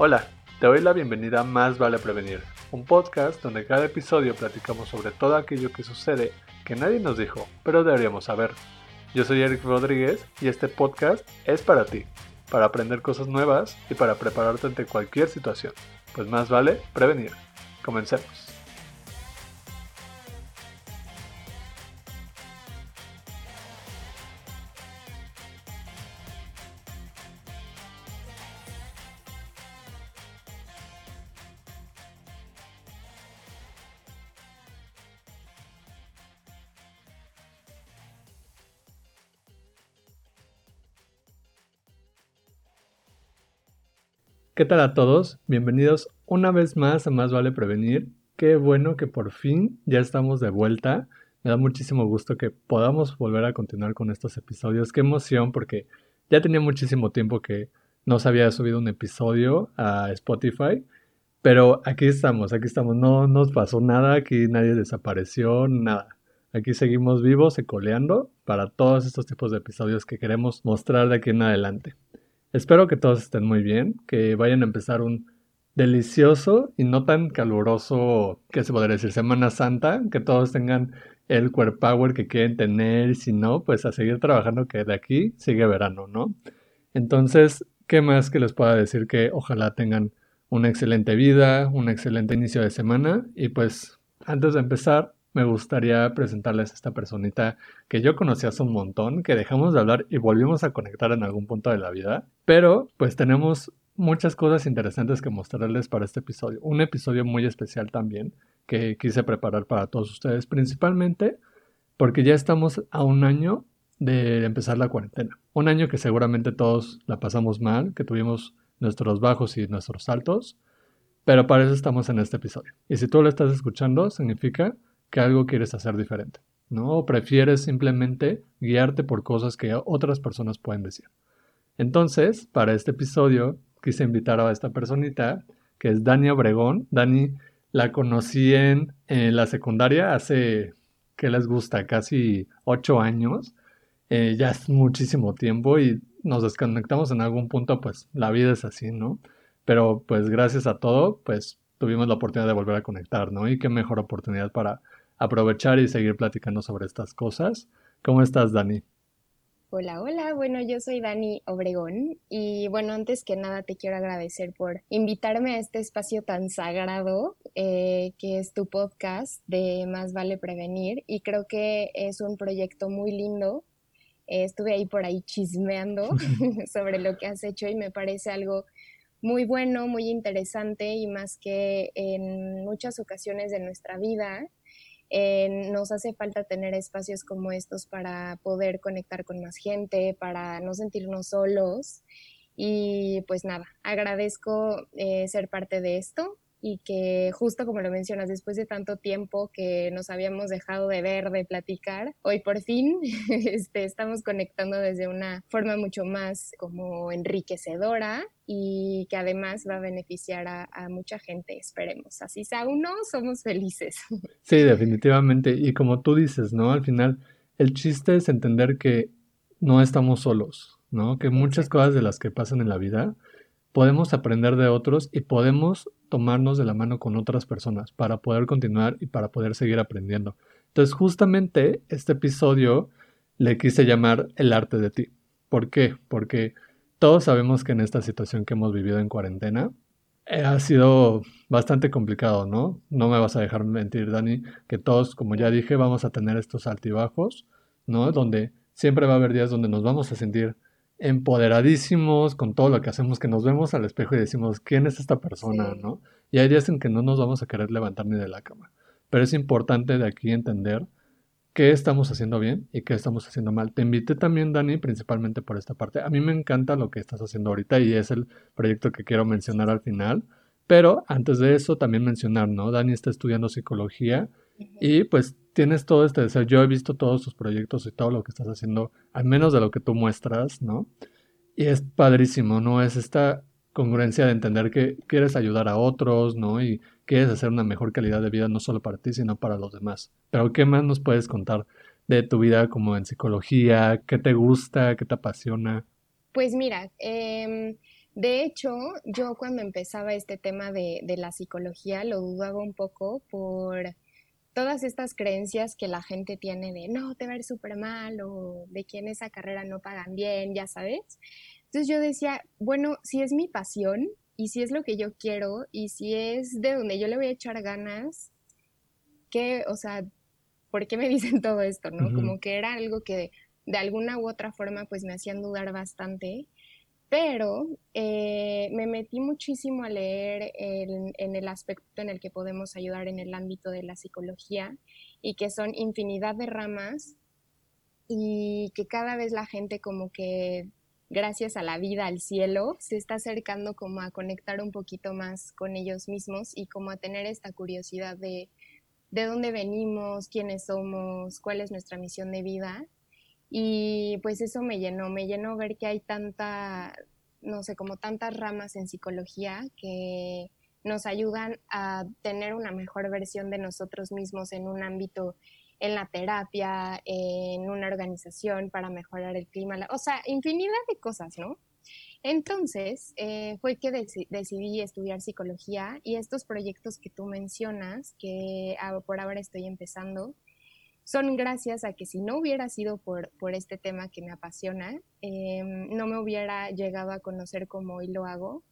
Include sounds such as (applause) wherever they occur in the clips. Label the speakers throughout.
Speaker 1: Hola, te doy la bienvenida a Más Vale Prevenir, un podcast donde cada episodio platicamos sobre todo aquello que sucede que nadie nos dijo, pero deberíamos saber. Yo soy Eric Rodríguez y este podcast es para ti, para aprender cosas nuevas y para prepararte ante cualquier situación. Pues más vale prevenir. Comencemos. ¿Qué tal a todos? Bienvenidos una vez más a Más Vale Prevenir. Qué bueno que por fin ya estamos de vuelta. Me da muchísimo gusto que podamos volver a continuar con estos episodios. Qué emoción porque ya tenía muchísimo tiempo que no se había subido un episodio a Spotify. Pero aquí estamos, aquí estamos. No nos pasó nada, aquí nadie desapareció, nada. Aquí seguimos vivos y coleando para todos estos tipos de episodios que queremos mostrar de aquí en adelante. Espero que todos estén muy bien, que vayan a empezar un delicioso y no tan caluroso, que se podría decir, Semana Santa, que todos tengan el core power que quieren tener y si no, pues a seguir trabajando que de aquí sigue verano, ¿no? Entonces, ¿qué más que les pueda decir? Que ojalá tengan una excelente vida, un excelente inicio de semana y pues antes de empezar, me gustaría presentarles a esta personita que yo conocí hace un montón, que dejamos de hablar y volvimos a conectar en algún punto de la vida, pero pues tenemos muchas cosas interesantes que mostrarles para este episodio. Un episodio muy especial también que quise preparar para todos ustedes, principalmente porque ya estamos a un año de empezar la cuarentena. Un año que seguramente todos la pasamos mal, que tuvimos nuestros bajos y nuestros altos, pero para eso estamos en este episodio. Y si tú lo estás escuchando, significa que algo quieres hacer diferente, ¿no? O prefieres simplemente guiarte por cosas que otras personas pueden decir. Entonces, para este episodio, quise invitar a esta personita, que es Dani Obregón. Dani la conocí en, la secundaria hace, ¿qué les gusta? Casi ocho años. Eh, ya es muchísimo tiempo y nos desconectamos en algún punto, pues la vida es así, ¿no? Pero pues gracias a todo, pues tuvimos la oportunidad de volver a conectar, ¿no? Y qué mejor oportunidad para aprovechar y seguir platicando sobre estas cosas. ¿Cómo estás, Dani?
Speaker 2: Hola, hola, bueno, yo soy Dani Obregón y bueno, antes que nada te quiero agradecer por invitarme a este espacio tan sagrado eh, que es tu podcast de Más vale prevenir y creo que es un proyecto muy lindo. Eh, estuve ahí por ahí chismeando (laughs) (laughs) sobre lo que has hecho y me parece algo muy bueno, muy interesante y más que en muchas ocasiones de nuestra vida eh, nos hace falta tener espacios como estos para poder conectar con más gente, para no sentirnos solos. Y pues nada, agradezco eh, ser parte de esto y que justo como lo mencionas, después de tanto tiempo que nos habíamos dejado de ver, de platicar, hoy por fin (laughs) este, estamos conectando desde una forma mucho más como enriquecedora y que además va a beneficiar a, a mucha gente, esperemos. Así sea uno, somos felices. (laughs)
Speaker 1: Sí, definitivamente. Y como tú dices, ¿no? Al final, el chiste es entender que no estamos solos, ¿no? Que muchas cosas de las que pasan en la vida podemos aprender de otros y podemos tomarnos de la mano con otras personas para poder continuar y para poder seguir aprendiendo. Entonces, justamente este episodio le quise llamar El arte de ti. ¿Por qué? Porque todos sabemos que en esta situación que hemos vivido en cuarentena eh, ha sido bastante complicado, ¿no? No me vas a dejar mentir, Dani, que todos, como ya dije, vamos a tener estos altibajos, ¿no? Donde siempre va a haber días donde nos vamos a sentir empoderadísimos con todo lo que hacemos, que nos vemos al espejo y decimos, ¿quién es esta persona? ¿no? Y hay días en que no nos vamos a querer levantar ni de la cama. Pero es importante de aquí entender qué estamos haciendo bien y qué estamos haciendo mal. Te invité también, Dani, principalmente por esta parte. A mí me encanta lo que estás haciendo ahorita y es el proyecto que quiero mencionar al final. Pero antes de eso, también mencionar, ¿no? Dani está estudiando psicología y pues tienes todo este deseo. Yo he visto todos tus proyectos y todo lo que estás haciendo, al menos de lo que tú muestras, ¿no? Y es padrísimo, ¿no? Es esta congruencia de entender que quieres ayudar a otros, ¿no? Y quieres hacer una mejor calidad de vida no solo para ti, sino para los demás. Pero ¿qué más nos puedes contar de tu vida como en psicología? ¿Qué te gusta? ¿Qué te apasiona?
Speaker 2: Pues mira, eh, De hecho, yo cuando empezaba este tema de, de la psicología lo dudaba un poco por todas estas creencias que la gente tiene de no, te va a ir súper mal o de que esa carrera no pagan bien, ya sabes. Entonces yo decía, bueno, si es mi pasión y si es lo que yo quiero y si es de donde yo le voy a echar ganas, ¿qué, o sea, ¿por qué me (laughs) dicen todo esto, no? Como que era algo que de alguna u otra forma pues me hacían dudar bastante pero eh, me metí muchísimo a leer en el aspecto en el que podemos ayudar en el ámbito de la psicología y que son infinidad de ramas y que cada vez la gente como que gracias a la vida, al cielo, se está acercando como a conectar un poquito más con ellos mismos y como a tener esta curiosidad de de dónde venimos, quiénes somos, cuál es nuestra misión de vida. Y pues eso me llenó, me llenó ver que hay tanta, no sé, como tantas ramas en psicología que nos ayudan a tener una mejor versión de nosotros mismos en un ámbito, en la terapia, en una organización para mejorar el clima, o sea, infinidad de cosas, ¿no? Entonces, eh, fue que decidí estudiar psicología y estos proyectos que tú mencionas, que por ahora estoy empezando, son gracias a que si no hubiera sido por, por este tema que me apasiona, em, no me hubiera llegado a conocer como hoy lo hago.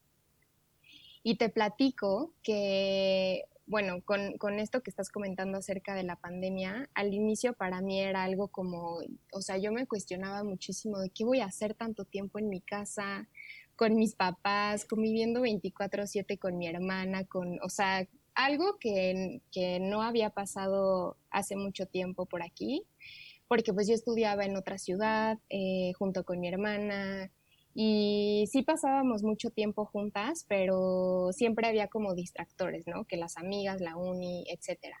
Speaker 2: Y te platico que, bueno, con, con, esto que estás comentando acerca de la pandemia, al inicio para mí era algo como, o sea, yo me cuestionaba muchísimo de qué voy a hacer tanto tiempo en mi casa, con mis papás, conviviendo 24/7 con mi hermana, con, o sea, algo que, no había pasado hace mucho tiempo por aquí, porque pues yo estudiaba en otra ciudad eh, junto con mi hermana y sí pasábamos mucho tiempo juntas, pero siempre había como distractores, ¿no? Que las amigas, la uni, etcétera.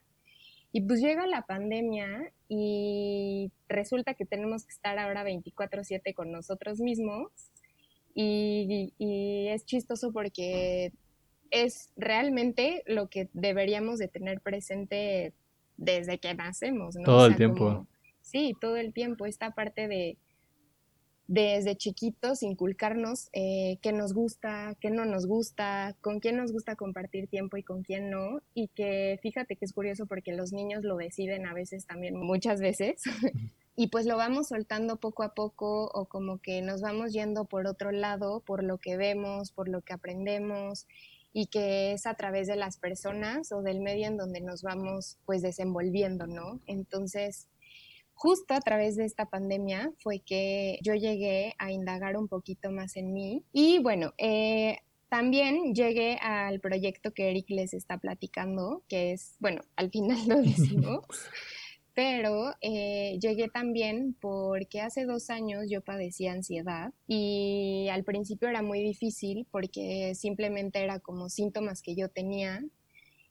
Speaker 2: Y pues llega la pandemia y resulta que tenemos que estar ahora 24/7 con nosotros mismos y, y es chistoso porque es realmente lo que deberíamos de tener presente desde que nacemos, ¿no?
Speaker 1: Todo el tiempo.
Speaker 2: sí, todo el tiempo. Esta parte de desde chiquitos inculcarnos eh, qué nos gusta, qué no nos gusta, con quién nos gusta compartir tiempo y con quién no. Y que fíjate que es curioso porque los niños lo deciden a veces también, muchas veces. (laughs) y pues lo vamos soltando poco a poco o como que nos vamos yendo por otro lado, por lo que vemos, por lo que aprendemos y que es a través de las personas o del medio en donde nos vamos pues desenvolviendo, ¿no? Entonces, justo a través de esta pandemia fue que yo llegué a indagar un poquito más en mí. Y bueno, eh, también llegué al proyecto que Eric les está platicando, que es, bueno, al final lo decimos, (laughs) pero eh, llegué también porque hace dos años yo padecía ansiedad y al principio era muy difícil porque simplemente era como síntomas que yo tenía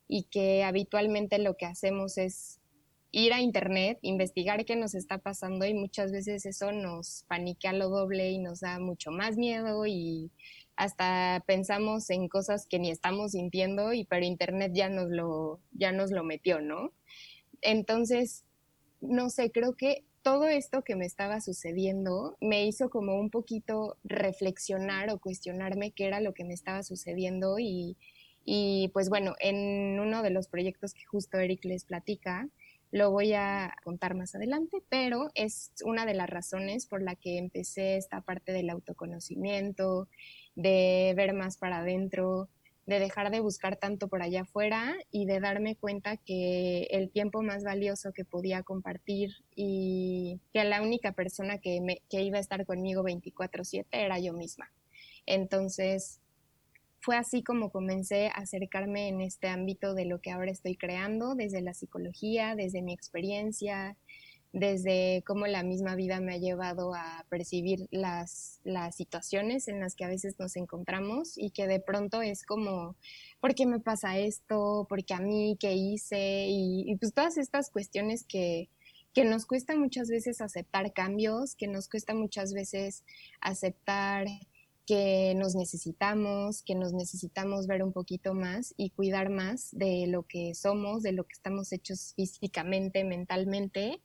Speaker 2: y que habitualmente lo que hacemos es ir a internet, investigar qué nos está pasando y muchas veces eso nos paniquea lo doble y nos da mucho más miedo y hasta pensamos en cosas que ni estamos sintiendo y pero internet ya nos lo ya nos lo metió, ¿no? Entonces, no sé, creo que todo esto que me estaba sucediendo me hizo como un poquito reflexionar o cuestionarme qué era lo que me estaba sucediendo y, y pues bueno, en uno de los proyectos que justo Eric les platica, lo voy a contar más adelante, pero es una de las razones por la que empecé esta parte del autoconocimiento, de ver más para adentro, de dejar de buscar tanto por allá afuera y de darme cuenta que el tiempo más valioso que podía compartir y que la única persona que, me, que iba a estar conmigo 24/7 era yo misma. Entonces, fue así como comencé a acercarme en este ámbito de lo que ahora estoy creando, desde la psicología, desde mi experiencia, desde cómo la misma vida me ha llevado a percibir las, las situaciones en las que a veces nos encontramos y que de pronto es como, ¿por qué me pasa esto? ¿Por qué a mí? ¿Qué hice? Y, pues todas estas cuestiones que, que nos cuesta muchas veces aceptar cambios, que nos cuesta muchas veces aceptar que nos necesitamos, que nos necesitamos ver un poquito más y cuidar más de lo que somos, de lo que estamos hechos físicamente, mentalmente.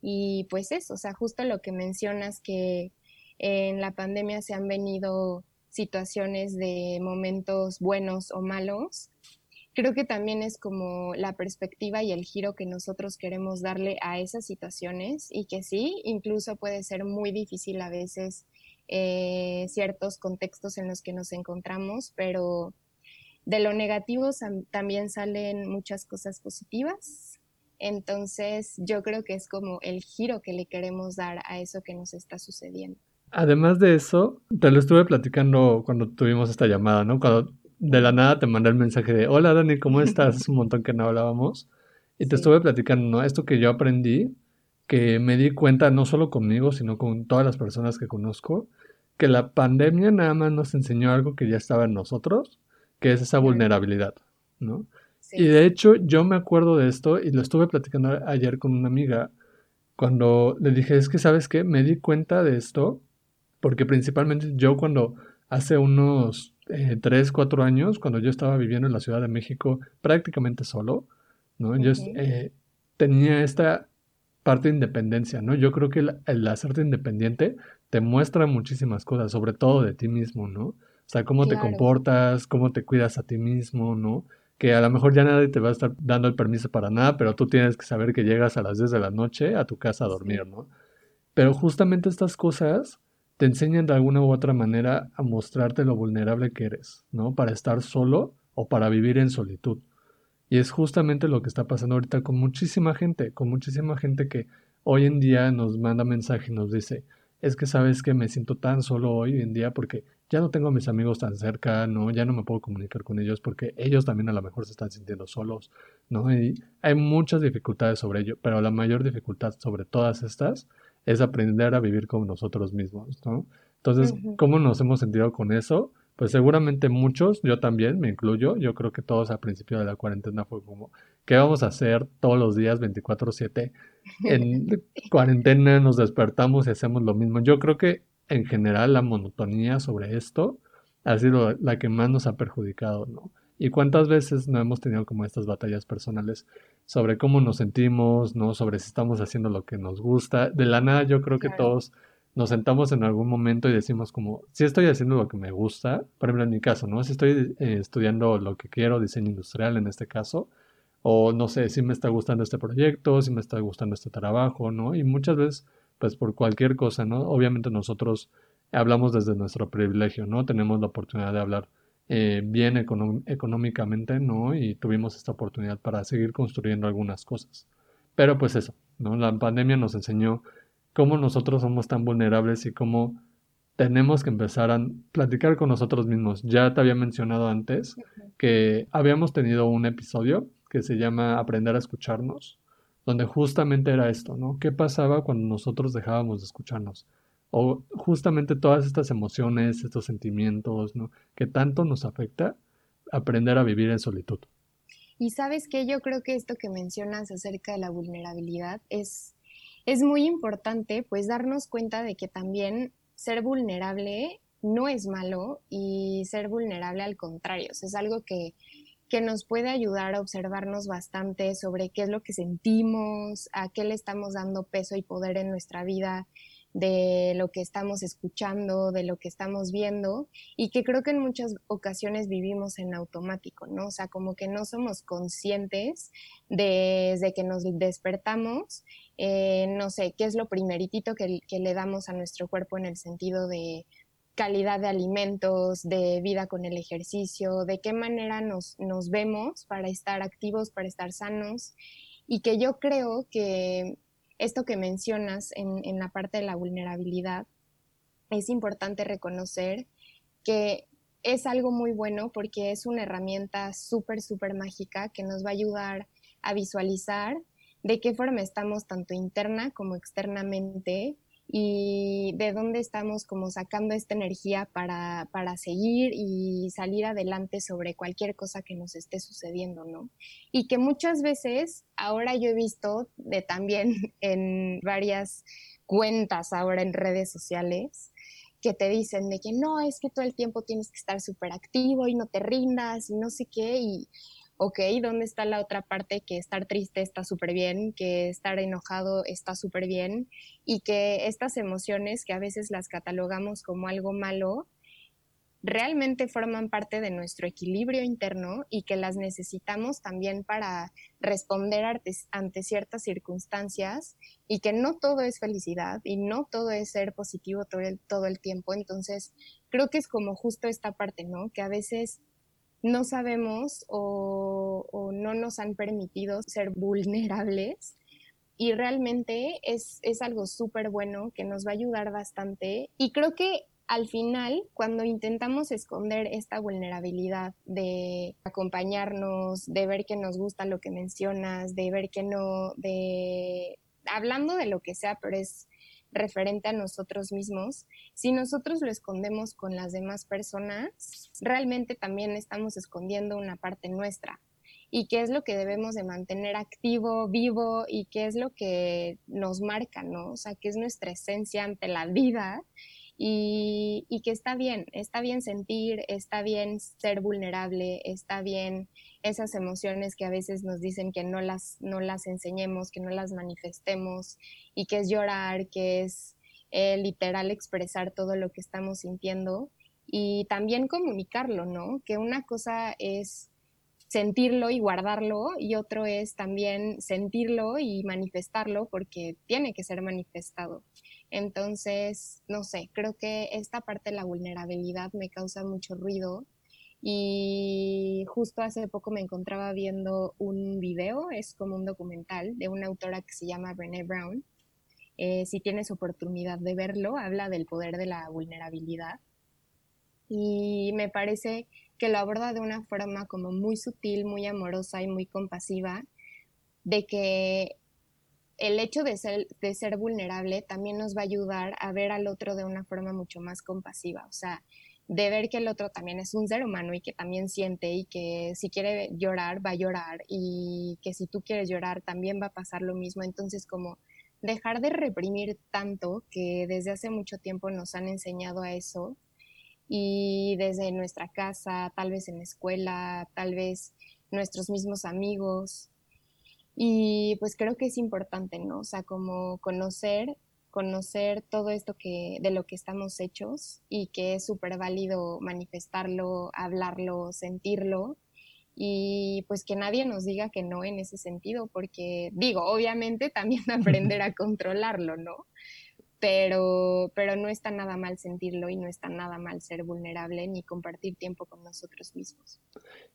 Speaker 2: Y pues eso, o sea, justo lo que mencionas que en la pandemia se han venido situaciones de momentos buenos o malos, creo que también es como la perspectiva y el giro que nosotros queremos darle a esas situaciones y que sí, incluso puede ser muy difícil a veces eh, ciertos contextos en los que nos encontramos, pero de lo negativo también salen muchas cosas positivas. Entonces yo creo que es como el giro que le queremos dar a eso que nos está sucediendo.
Speaker 1: Además de eso, te lo estuve platicando cuando tuvimos esta llamada, ¿no? Cuando de la nada te mandé el mensaje de, hola Dani, ¿cómo estás? (laughs) Es un montón que no hablábamos. Y te estuve platicando, ¿no? Esto que yo aprendí, que me di cuenta no solo conmigo, sino con todas las personas que conozco, que la pandemia nada más nos enseñó algo que ya estaba en nosotros, que es esa vulnerabilidad, ¿no? Y de hecho yo me acuerdo de esto y lo estuve platicando ayer con una amiga cuando le dije, es que sabes qué, me di cuenta de esto porque principalmente yo cuando hace unos eh, 3, 4 años, cuando yo estaba viviendo en la Ciudad de México prácticamente solo, ¿no? Yo eh, tenía esta parte de independencia, ¿no? Yo creo que el, hacerte independiente te muestra muchísimas cosas, sobre todo de ti mismo, ¿no? O sea, cómo te comportas, cómo te cuidas a ti mismo, ¿no? Que a lo mejor ya nadie te va a estar dando el permiso para nada, pero tú tienes que saber que llegas a las 10 de la noche a tu casa a dormir, ¿no? Pero justamente estas cosas te enseñan de alguna u otra manera a mostrarte lo vulnerable que eres, ¿no? Para estar solo o para vivir en solitud. Y es justamente lo que está pasando ahorita con muchísima gente, con muchísima gente que hoy en día nos manda mensaje y nos dice, es que sabes que me siento tan solo hoy en día porque ya no tengo a mis amigos tan cerca, ¿no? Ya no me puedo comunicar con ellos porque ellos también a lo mejor se están sintiendo solos, ¿no? Y hay muchas dificultades sobre ello, pero la mayor dificultad sobre todas estas es aprender a vivir con nosotros mismos, ¿no? Entonces, ¿cómo nos hemos sentido con eso? Pues seguramente muchos, yo también me incluyo, yo creo que todos al principio de la cuarentena fue como, ¿qué vamos a hacer todos los días 24/7? En (laughs) cuarentena nos despertamos y hacemos lo mismo. Yo creo que en general la monotonía sobre esto ha sido la que más nos ha perjudicado, ¿no? ¿Y cuántas veces no hemos tenido como estas batallas personales sobre cómo nos sentimos, ¿no? Sobre si estamos haciendo lo que nos gusta. De la nada yo creo que todos nos sentamos en algún momento y decimos como, si estoy haciendo lo que me gusta, por ejemplo en mi caso, ¿no? Si estoy eh, estudiando lo que quiero, diseño industrial en este caso, o no sé, si me está gustando este proyecto, si me está gustando este trabajo, ¿no? Y muchas veces, pues por cualquier cosa, ¿no? Obviamente nosotros hablamos desde nuestro privilegio, ¿no? Tenemos la oportunidad de hablar eh, bien económicamente, ¿no? Y tuvimos esta oportunidad para seguir construyendo algunas cosas. Pero pues eso, ¿no? La pandemia nos enseñó cómo nosotros somos tan vulnerables y cómo tenemos que empezar a platicar con nosotros mismos. Ya te había mencionado antes que habíamos tenido un episodio que se llama Aprender a escucharnos, donde justamente era esto, ¿no? ¿Qué pasaba cuando nosotros dejábamos de escucharnos? o justamente todas estas emociones, estos sentimientos, ¿no? Que tanto nos afecta aprender a vivir en solitud.
Speaker 2: Y sabes que yo creo que esto que mencionas acerca de la vulnerabilidad es, es muy importante, pues darnos cuenta de que también ser vulnerable no es malo y ser vulnerable al contrario, es algo que, que nos puede ayudar a observarnos bastante sobre qué es lo que sentimos, a qué le estamos dando peso y poder en nuestra vida de lo que estamos escuchando, de lo que estamos viendo y que creo que en muchas ocasiones vivimos en automático, ¿no? O sea, como que no somos conscientes desde que nos despertamos, eh, no sé, qué es lo primeritito que, que le damos a nuestro cuerpo en el sentido de calidad de alimentos, de vida con el ejercicio, de qué manera nos, nos vemos para estar activos, para estar sanos y que yo creo que esto que mencionas en, la parte de la vulnerabilidad, es importante reconocer que es algo muy bueno porque es una herramienta súper, súper mágica que nos va a ayudar a visualizar de qué forma estamos tanto interna como externamente y de dónde estamos como sacando esta energía para, para, seguir y salir adelante sobre cualquier cosa que nos esté sucediendo, ¿no? Y que muchas veces, ahora yo he visto de también (laughs) en varias cuentas ahora en redes sociales, que te dicen de que no, es que todo el tiempo tienes que estar súper activo y no te rindas y no sé qué, y, ok, ¿dónde está la otra parte que estar triste está súper bien, que estar enojado está súper bien y que estas emociones que a veces las catalogamos como algo malo, realmente forman parte de nuestro equilibrio interno y que las necesitamos también para responder ante, ciertas circunstancias y que no todo es felicidad y no todo es ser positivo todo el, todo el tiempo. Entonces, creo que es como justo esta parte, ¿no? Que a veces no sabemos o, no nos han permitido ser vulnerables y realmente es, es algo súper bueno que nos va a ayudar bastante. Y creo que al final, cuando intentamos esconder esta vulnerabilidad de acompañarnos, de ver que nos gusta lo que mencionas, de ver que no, de hablando de lo que sea, pero es referente a nosotros mismos, si nosotros lo escondemos con las demás personas, realmente también estamos escondiendo una parte nuestra. Y qué es lo que debemos de mantener activo, vivo y qué es lo que nos marca, ¿no? O sea, qué es nuestra esencia ante la vida y, que está bien, está bien sentir, está bien ser vulnerable, está bien esas emociones que a veces nos dicen que no las, no las enseñemos, que no las manifestemos y que es llorar, que es eh, literal expresar todo lo que estamos sintiendo y también comunicarlo, ¿no? Que una cosa es sentirlo y guardarlo y otro es también sentirlo y manifestarlo porque tiene que ser manifestado. Entonces, no sé, creo que esta parte de la vulnerabilidad me causa mucho ruido y justo hace poco me encontraba viendo un video, es como un documental de una autora que se llama Brené Brown. Eh, si tienes oportunidad de verlo, habla del poder de la vulnerabilidad y me parece que lo aborda de una forma como muy sutil, muy amorosa y muy compasiva, de que el hecho de ser, de ser vulnerable también nos va a ayudar a ver al otro de una forma mucho más compasiva, o sea, de ver que el otro también es un ser humano y que también siente y que si quiere llorar, va a llorar y que si tú quieres llorar también va a pasar lo mismo. Entonces, como dejar de reprimir tanto que desde hace mucho tiempo nos han enseñado a eso y desde nuestra casa, tal vez en la escuela, tal vez nuestros mismos amigos, y pues creo que es importante, ¿no? O sea, como conocer, conocer todo esto que, de lo que estamos hechos y que es súper válido manifestarlo, hablarlo, sentirlo y pues que nadie nos diga que no en ese sentido, porque digo, obviamente también (laughs) aprender a controlarlo, ¿no? Pero, pero no está nada mal sentirlo y no está nada mal ser vulnerable ni compartir tiempo con nosotros mismos.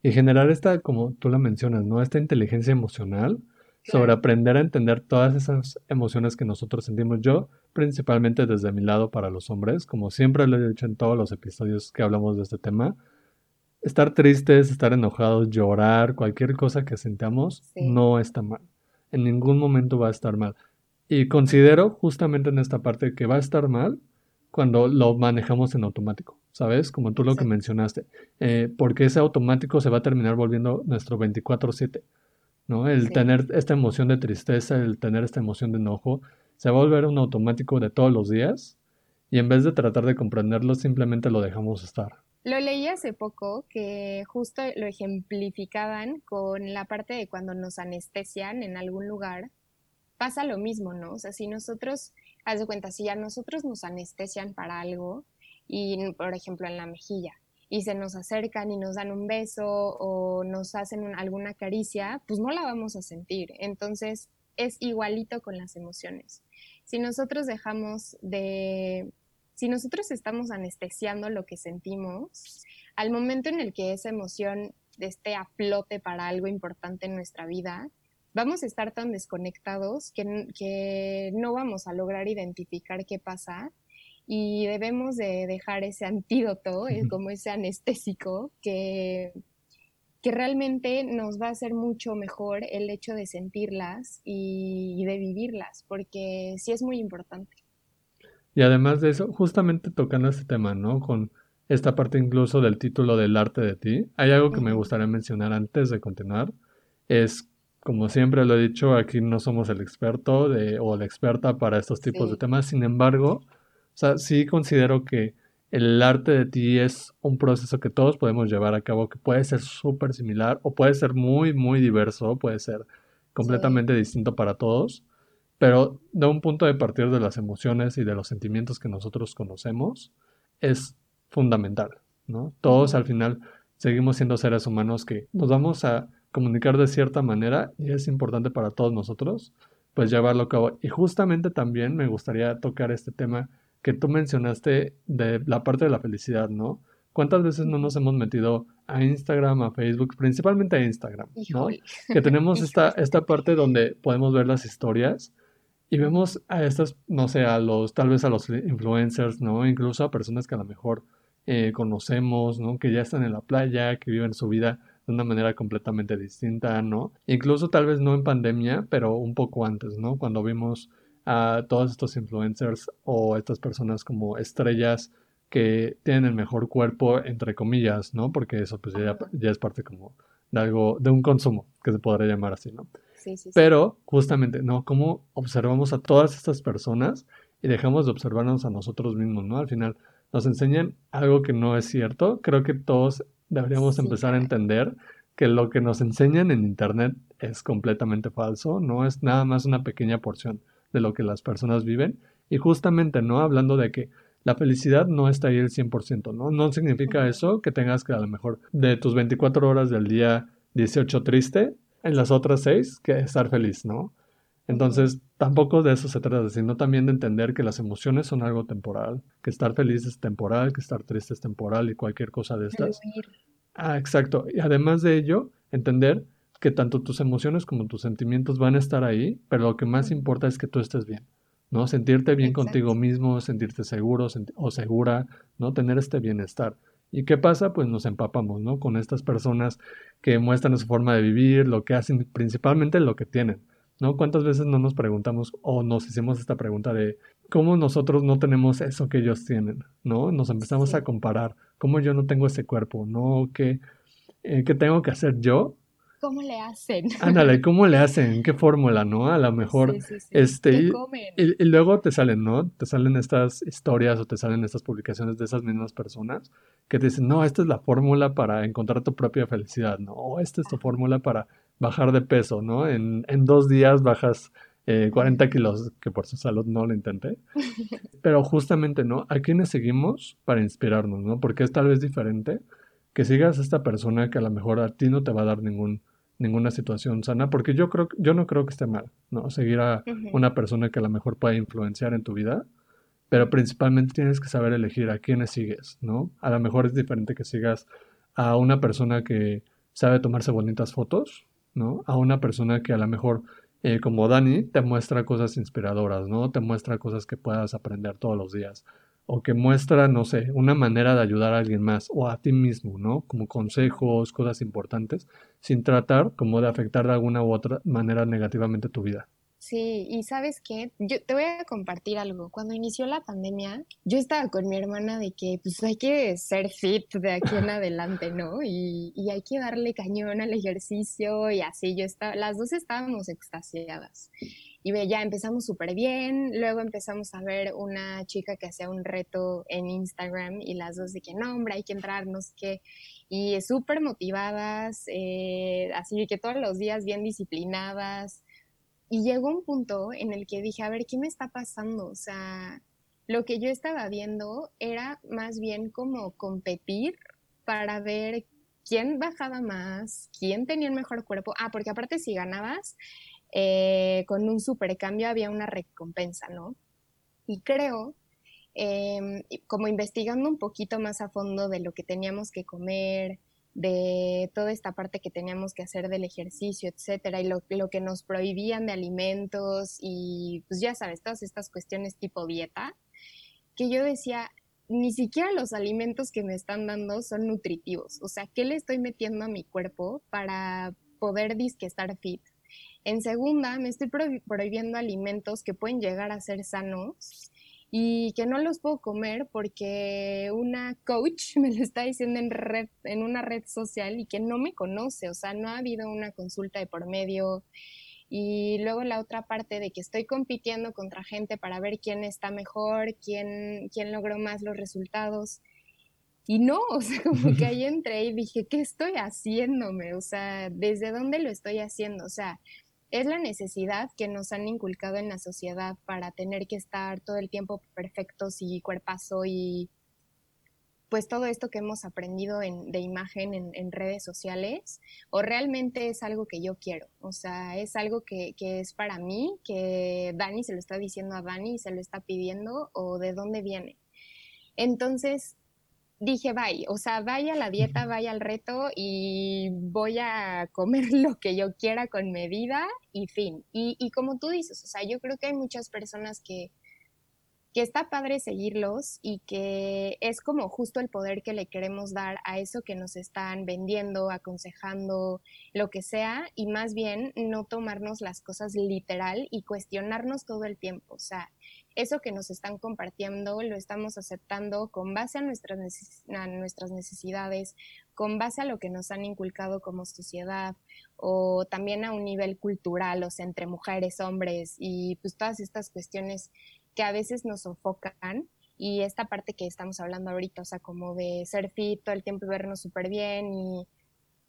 Speaker 1: Y generar esta, como tú la mencionas, ¿no? Esta inteligencia emocional sobre aprender a entender todas esas emociones que nosotros sentimos. Yo, principalmente desde mi lado para los hombres, como siempre lo he dicho en todos los episodios que hablamos de este tema, estar tristes, estar enojados, llorar, cualquier cosa que sentamos, no está mal. En ningún momento va a estar mal. Y considero justamente en esta parte que va a estar mal cuando lo manejamos en automático, ¿sabes? Como tú lo que mencionaste. Eh, porque ese automático se va a terminar volviendo nuestro 24/7. ¿No? El tener esta emoción de tristeza, el tener esta emoción de enojo, se va a volver un automático de todos los días y en vez de tratar de comprenderlo, simplemente lo dejamos estar.
Speaker 2: Lo leí hace poco que justo lo ejemplificaban con la parte de cuando nos anestesian en algún lugar. Pasa lo mismo, ¿no? O sea, si nosotros, haz de cuenta, si a nosotros nos anestesian para algo, y por ejemplo en la mejilla, y se nos acercan y nos dan un beso o nos hacen alguna caricia, pues no la vamos a sentir. Entonces es igualito con las emociones. Si nosotros dejamos de, si nosotros estamos anestesiando lo que sentimos, al momento en el que esa emoción esté a flote para algo importante en nuestra vida, vamos a estar tan desconectados que, que no vamos a lograr identificar qué pasa y debemos de dejar ese antídoto, es como ese anestésico que, que realmente nos va a hacer mucho mejor el hecho de sentirlas y, de vivirlas, porque sí es muy importante.
Speaker 1: Y además de eso, justamente tocando este tema, ¿no? Con esta parte incluso del título del arte de ti, hay algo que me gustaría mencionar antes de continuar, es como siempre lo he dicho, aquí no somos el experto de, o la experta para estos tipos de temas, sin embargo, o sea, sí considero que el arte de ti es un proceso que todos podemos llevar a cabo, que puede ser súper similar o puede ser muy, muy diverso, puede ser completamente distinto para todos, pero de un punto de partida de las emociones y de los sentimientos que nosotros conocemos es fundamental. ¿no? Todos al final seguimos siendo seres humanos que nos vamos a comunicar de cierta manera y es importante para todos nosotros pues llevarlo a cabo. Y justamente también me gustaría tocar este tema que tú mencionaste de la parte de la felicidad, ¿no? ¿Cuántas veces no nos hemos metido a Instagram, a Facebook, principalmente a Instagram, ¿no? Que tenemos (laughs) esta, esta parte donde podemos ver las historias y vemos a estas, no sé, a los, tal vez a los influencers, ¿no? Incluso a personas que a lo mejor eh, conocemos, ¿no? Que ya están en la playa, que viven su vida de una manera completamente distinta, ¿no? Incluso tal vez no en pandemia, pero un poco antes, ¿no? Cuando vimos a todos estos influencers o estas personas como estrellas que tienen el mejor cuerpo, entre comillas, ¿no? Porque eso pues ya, ya es parte como de algo, de un consumo, que se podría llamar así, ¿no? Sí, sí, sí. Pero justamente, ¿no? Cómo observamos a todas estas personas y dejamos de observarnos a nosotros mismos, ¿no? Al final nos enseñan algo que no es cierto. Creo que todos deberíamos empezar a entender que lo que nos enseñan en Internet es completamente falso, no es nada más una pequeña porción de lo que las personas viven. Y justamente, ¿no? Hablando de que la felicidad no está ahí el 100%, ¿no? No significa eso que tengas que a lo mejor de tus 24 horas del día 18 triste, en las otras 6 que estar feliz, ¿no? Entonces, tampoco de eso se trata, sino también de entender que las emociones son algo temporal, que estar feliz es temporal, que estar triste es temporal y cualquier cosa de estas. Ah, exacto. Y además de ello, entender que tanto tus emociones como tus sentimientos van a estar ahí, pero lo que más importa es que tú estés bien, ¿no? Sentirte bien contigo mismo, sentirte seguro o segura, ¿no? Tener este bienestar. ¿Y qué pasa? Pues nos empapamos, ¿no? Con estas personas que muestran su forma de vivir, lo que hacen, principalmente lo que tienen. ¿no? ¿Cuántas veces no nos preguntamos o nos hicimos esta pregunta de cómo nosotros no tenemos eso que ellos tienen, ¿no? Nos empezamos a comparar, cómo yo no tengo ese cuerpo, ¿no? ¿Qué, eh, ¿Qué tengo que hacer yo
Speaker 2: ¿Cómo le hacen? (laughs)
Speaker 1: Ándale, ¿cómo le hacen? ¿Qué fórmula, no? A lo mejor, este, y, y, luego te salen, ¿no? Te salen estas historias o te salen estas publicaciones de esas mismas personas que te dicen, no, esta es la fórmula para encontrar tu propia felicidad, ¿no? O esta es tu fórmula para bajar de peso, ¿no? En, en dos días bajas eh, 40 kilos, que por su salud no lo intenté. (laughs) Pero justamente, ¿no? ¿A quiénes seguimos para inspirarnos, ¿no? Porque es tal vez diferente que sigas a esta persona que a lo mejor a ti no te va a dar ningún, ninguna situación sana, porque yo creo yo no creo que esté mal, ¿no? Seguir a una persona que a lo mejor pueda influenciar en tu vida, pero principalmente tienes que saber elegir a quiénes sigues, ¿no? A lo mejor es diferente que sigas a una persona que sabe tomarse bonitas fotos, ¿no? A una persona que a lo mejor, eh, como Dani, te muestra cosas inspiradoras, ¿no? Te muestra cosas que puedas aprender todos los días o que muestra, no sé, una manera de ayudar a alguien más o a ti mismo, ¿no? Como consejos, cosas importantes, sin tratar como de afectar de alguna u otra manera negativamente tu vida.
Speaker 2: Sí, y sabes qué, yo te voy a compartir algo. Cuando inició la pandemia, yo estaba con mi hermana de que pues hay que ser fit de aquí en (laughs) adelante, ¿no? Y, y hay que darle cañón al ejercicio y así. Yo estaba, las dos estábamos extasiadas y ya empezamos súper bien, luego empezamos a ver una chica que hacía un reto en Instagram y las dos de que no, hombre, hay que entrar, no sé qué, y súper motivadas, eh, así que todos los días bien disciplinadas. Y llegó un punto en el que dije, a ver, ¿qué me está pasando? O sea, lo que yo estaba viendo era más bien como competir para ver quién bajaba más, quién tenía el mejor cuerpo. Ah, porque aparte si ganabas, eh, con un supercambio había una recompensa, ¿no? Y creo, em, como investigando un poquito más a fondo de lo que teníamos que comer, de toda esta parte que teníamos que hacer del ejercicio, etcétera, y lo, lo, que nos prohibían de alimentos y pues ya sabes, todas estas cuestiones tipo dieta, que yo decía, ni siquiera los alimentos que me están dando son nutritivos, o sea, ¿qué le estoy metiendo a mi cuerpo para poder disque estar fit? En segunda, me estoy prohibiendo alimentos que pueden llegar a ser sanos y que no los puedo comer porque una coach (laughs) me lo está diciendo en red, en una red social y que no me conoce, o sea, no ha habido una consulta de por medio. Y luego la otra parte de que estoy compitiendo contra gente para ver quién está mejor, quién, quién logró más los resultados. Y no, (laughs) o sea, como que ahí (laughs) entré y dije, ¿qué estoy haciéndome? O sea, ¿desde dónde lo estoy haciendo? O sea, es la necesidad que nos han inculcado en la sociedad para tener que estar todo el tiempo perfectos y cuerpazo y pues todo esto que hemos aprendido en, de imagen en, redes sociales o realmente es algo que yo quiero, o sea, es algo que, que, es para mí, que Dani se lo está diciendo a Dani y se lo está pidiendo o de dónde viene. Entonces dije, bye, o sea, vaya a la dieta, vaya al reto y voy a comer (laughs) lo que yo quiera con medida y fin. Y, y como tú dices, o sea, yo creo que hay muchas personas que que está padre seguirlos y que es como justo el poder que le queremos dar a eso que nos están vendiendo, aconsejando, lo que sea, y más bien no tomarnos las cosas literal y cuestionarnos todo el tiempo. O sea, eso que nos están compartiendo lo estamos aceptando con base a nuestras, nuestras necesidades, con base a lo que nos han inculcado como sociedad o también a un nivel cultural, o sea, entre mujeres, hombres y pues todas estas cuestiones que a veces nos sofocan y esta parte que estamos hablando ahorita, o sea, como de ser fit todo el tiempo y vernos súper bien y,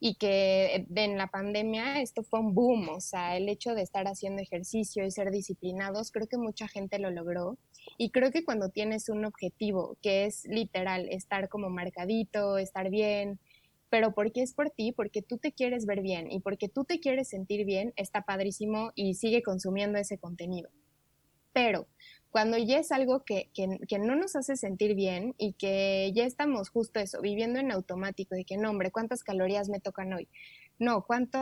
Speaker 2: y que en la pandemia esto fue un boom, o sea, el hecho de estar haciendo ejercicio y ser disciplinados, creo que mucha gente lo logró y creo que cuando tienes un objetivo que es literal estar como marcadito, estar bien, pero porque es por ti, porque tú te quieres ver bien y porque tú te quieres sentir bien, está padrísimo y sigue consumiendo ese contenido. Pero cuando ya es algo que, que, no nos hace sentir bien y que ya estamos justo eso, viviendo en automático, de que no, hombre, ¿cuántas calorías me tocan hoy? No, ¿cuánto,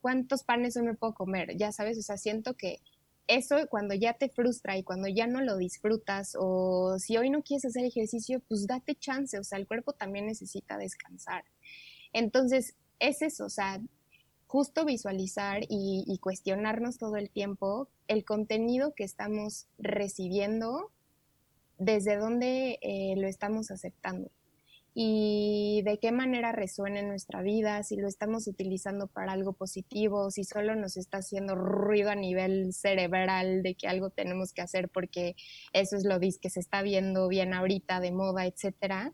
Speaker 2: ¿cuántos panes hoy me puedo comer? Ya sabes, o sea, siento que eso cuando ya te frustra y cuando ya no lo disfrutas o si hoy no quieres hacer ejercicio, pues date chance, o sea, el cuerpo también necesita descansar. Entonces, es eso, o sea, justo visualizar y, cuestionarnos todo el tiempo el contenido que estamos recibiendo, desde dónde eh, lo estamos aceptando y de qué manera resuena en nuestra vida, si lo estamos utilizando para algo positivo, si solo nos está haciendo ruido a nivel cerebral de que algo tenemos que hacer porque eso es lo que se está viendo bien ahorita de moda, etcétera.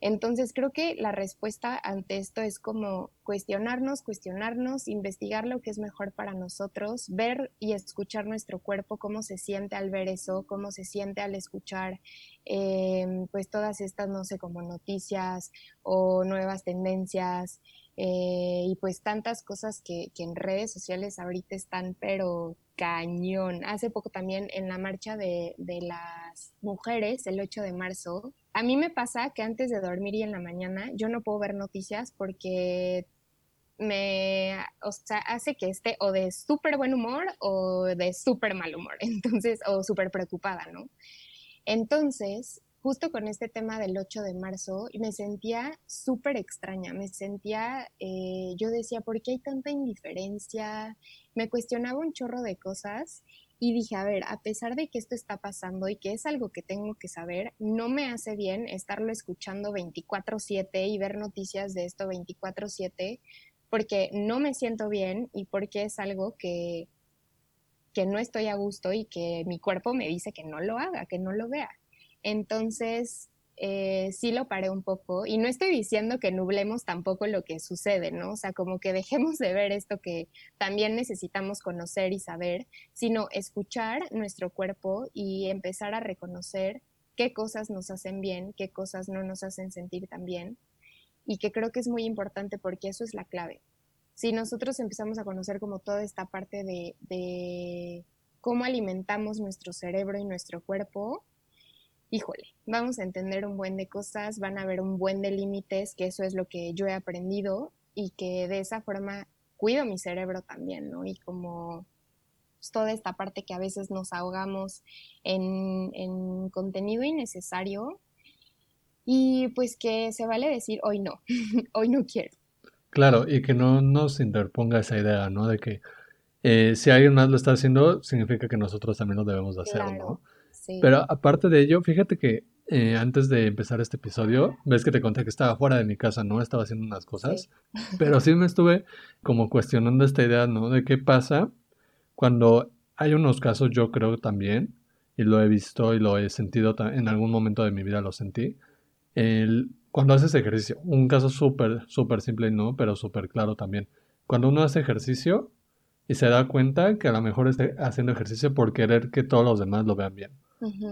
Speaker 2: Entonces creo que la respuesta ante esto es como cuestionarnos, cuestionarnos, investigar lo que es mejor para nosotros, ver y escuchar nuestro cuerpo, cómo se siente al ver eso, cómo se siente al escuchar em, pues todas estas, no sé, como noticias o nuevas tendencias eh, y pues tantas cosas que, que en redes sociales ahorita están, pero cañón. Hace poco también en la marcha de, de, las mujeres, el 8 de marzo, a mí me pasa que antes de dormir y en la mañana yo no puedo ver noticias porque me, o sea, hace que esté o de súper buen humor o de súper mal humor, (laughs) entonces, o súper preocupada, ¿no? Entonces, justo con este tema del 8 de marzo, me sentía súper extraña, me sentía, eh, yo decía, ¿por qué hay tanta indiferencia? Me cuestionaba un chorro de cosas y dije, a ver, a pesar de que esto está pasando y que es algo que tengo que saber, no me hace bien estarlo escuchando 24/7 y ver noticias de esto 24/7 porque no me siento bien y porque es algo que, que no estoy a gusto y que mi cuerpo me dice que no lo haga, que no lo vea. Entonces, eh, sí lo paré un poco y no estoy diciendo que nublemos tampoco lo que sucede, ¿no? O sea, como que dejemos de ver esto que también necesitamos conocer y saber, sino escuchar nuestro cuerpo y empezar a reconocer qué cosas nos hacen bien, qué cosas no nos hacen sentir tan bien y que creo que es muy importante porque eso es la clave. Si nosotros empezamos a conocer como toda esta parte de, de cómo alimentamos nuestro cerebro y nuestro cuerpo, híjole, vamos a entender un buen de cosas, van a haber un buen de límites, que eso es lo que yo he aprendido y que de esa forma cuido mi cerebro también, ¿no? Y como pues, toda esta parte que a veces nos ahogamos en, en contenido innecesario y pues que se vale decir hoy no, (laughs) hoy no quiero.
Speaker 1: Claro, y que no nos interponga esa idea, ¿no? De que eh, si alguien más lo está haciendo, significa que nosotros también lo debemos de hacer, ¿no? Pero aparte de ello, fíjate que eh, antes de empezar este episodio, ves que te conté que estaba fuera de mi casa, ¿no? Estaba haciendo unas cosas, (laughs) pero sí me estuve como cuestionando esta idea, ¿no? De qué pasa cuando hay unos casos, yo creo también, y lo he visto y lo he sentido en algún momento de mi vida, lo sentí, el, cuando haces ejercicio, un caso súper, súper simple, ¿no? Pero súper claro también. Cuando uno hace ejercicio y se da cuenta que a lo mejor está haciendo ejercicio por querer que todos los demás lo vean bien.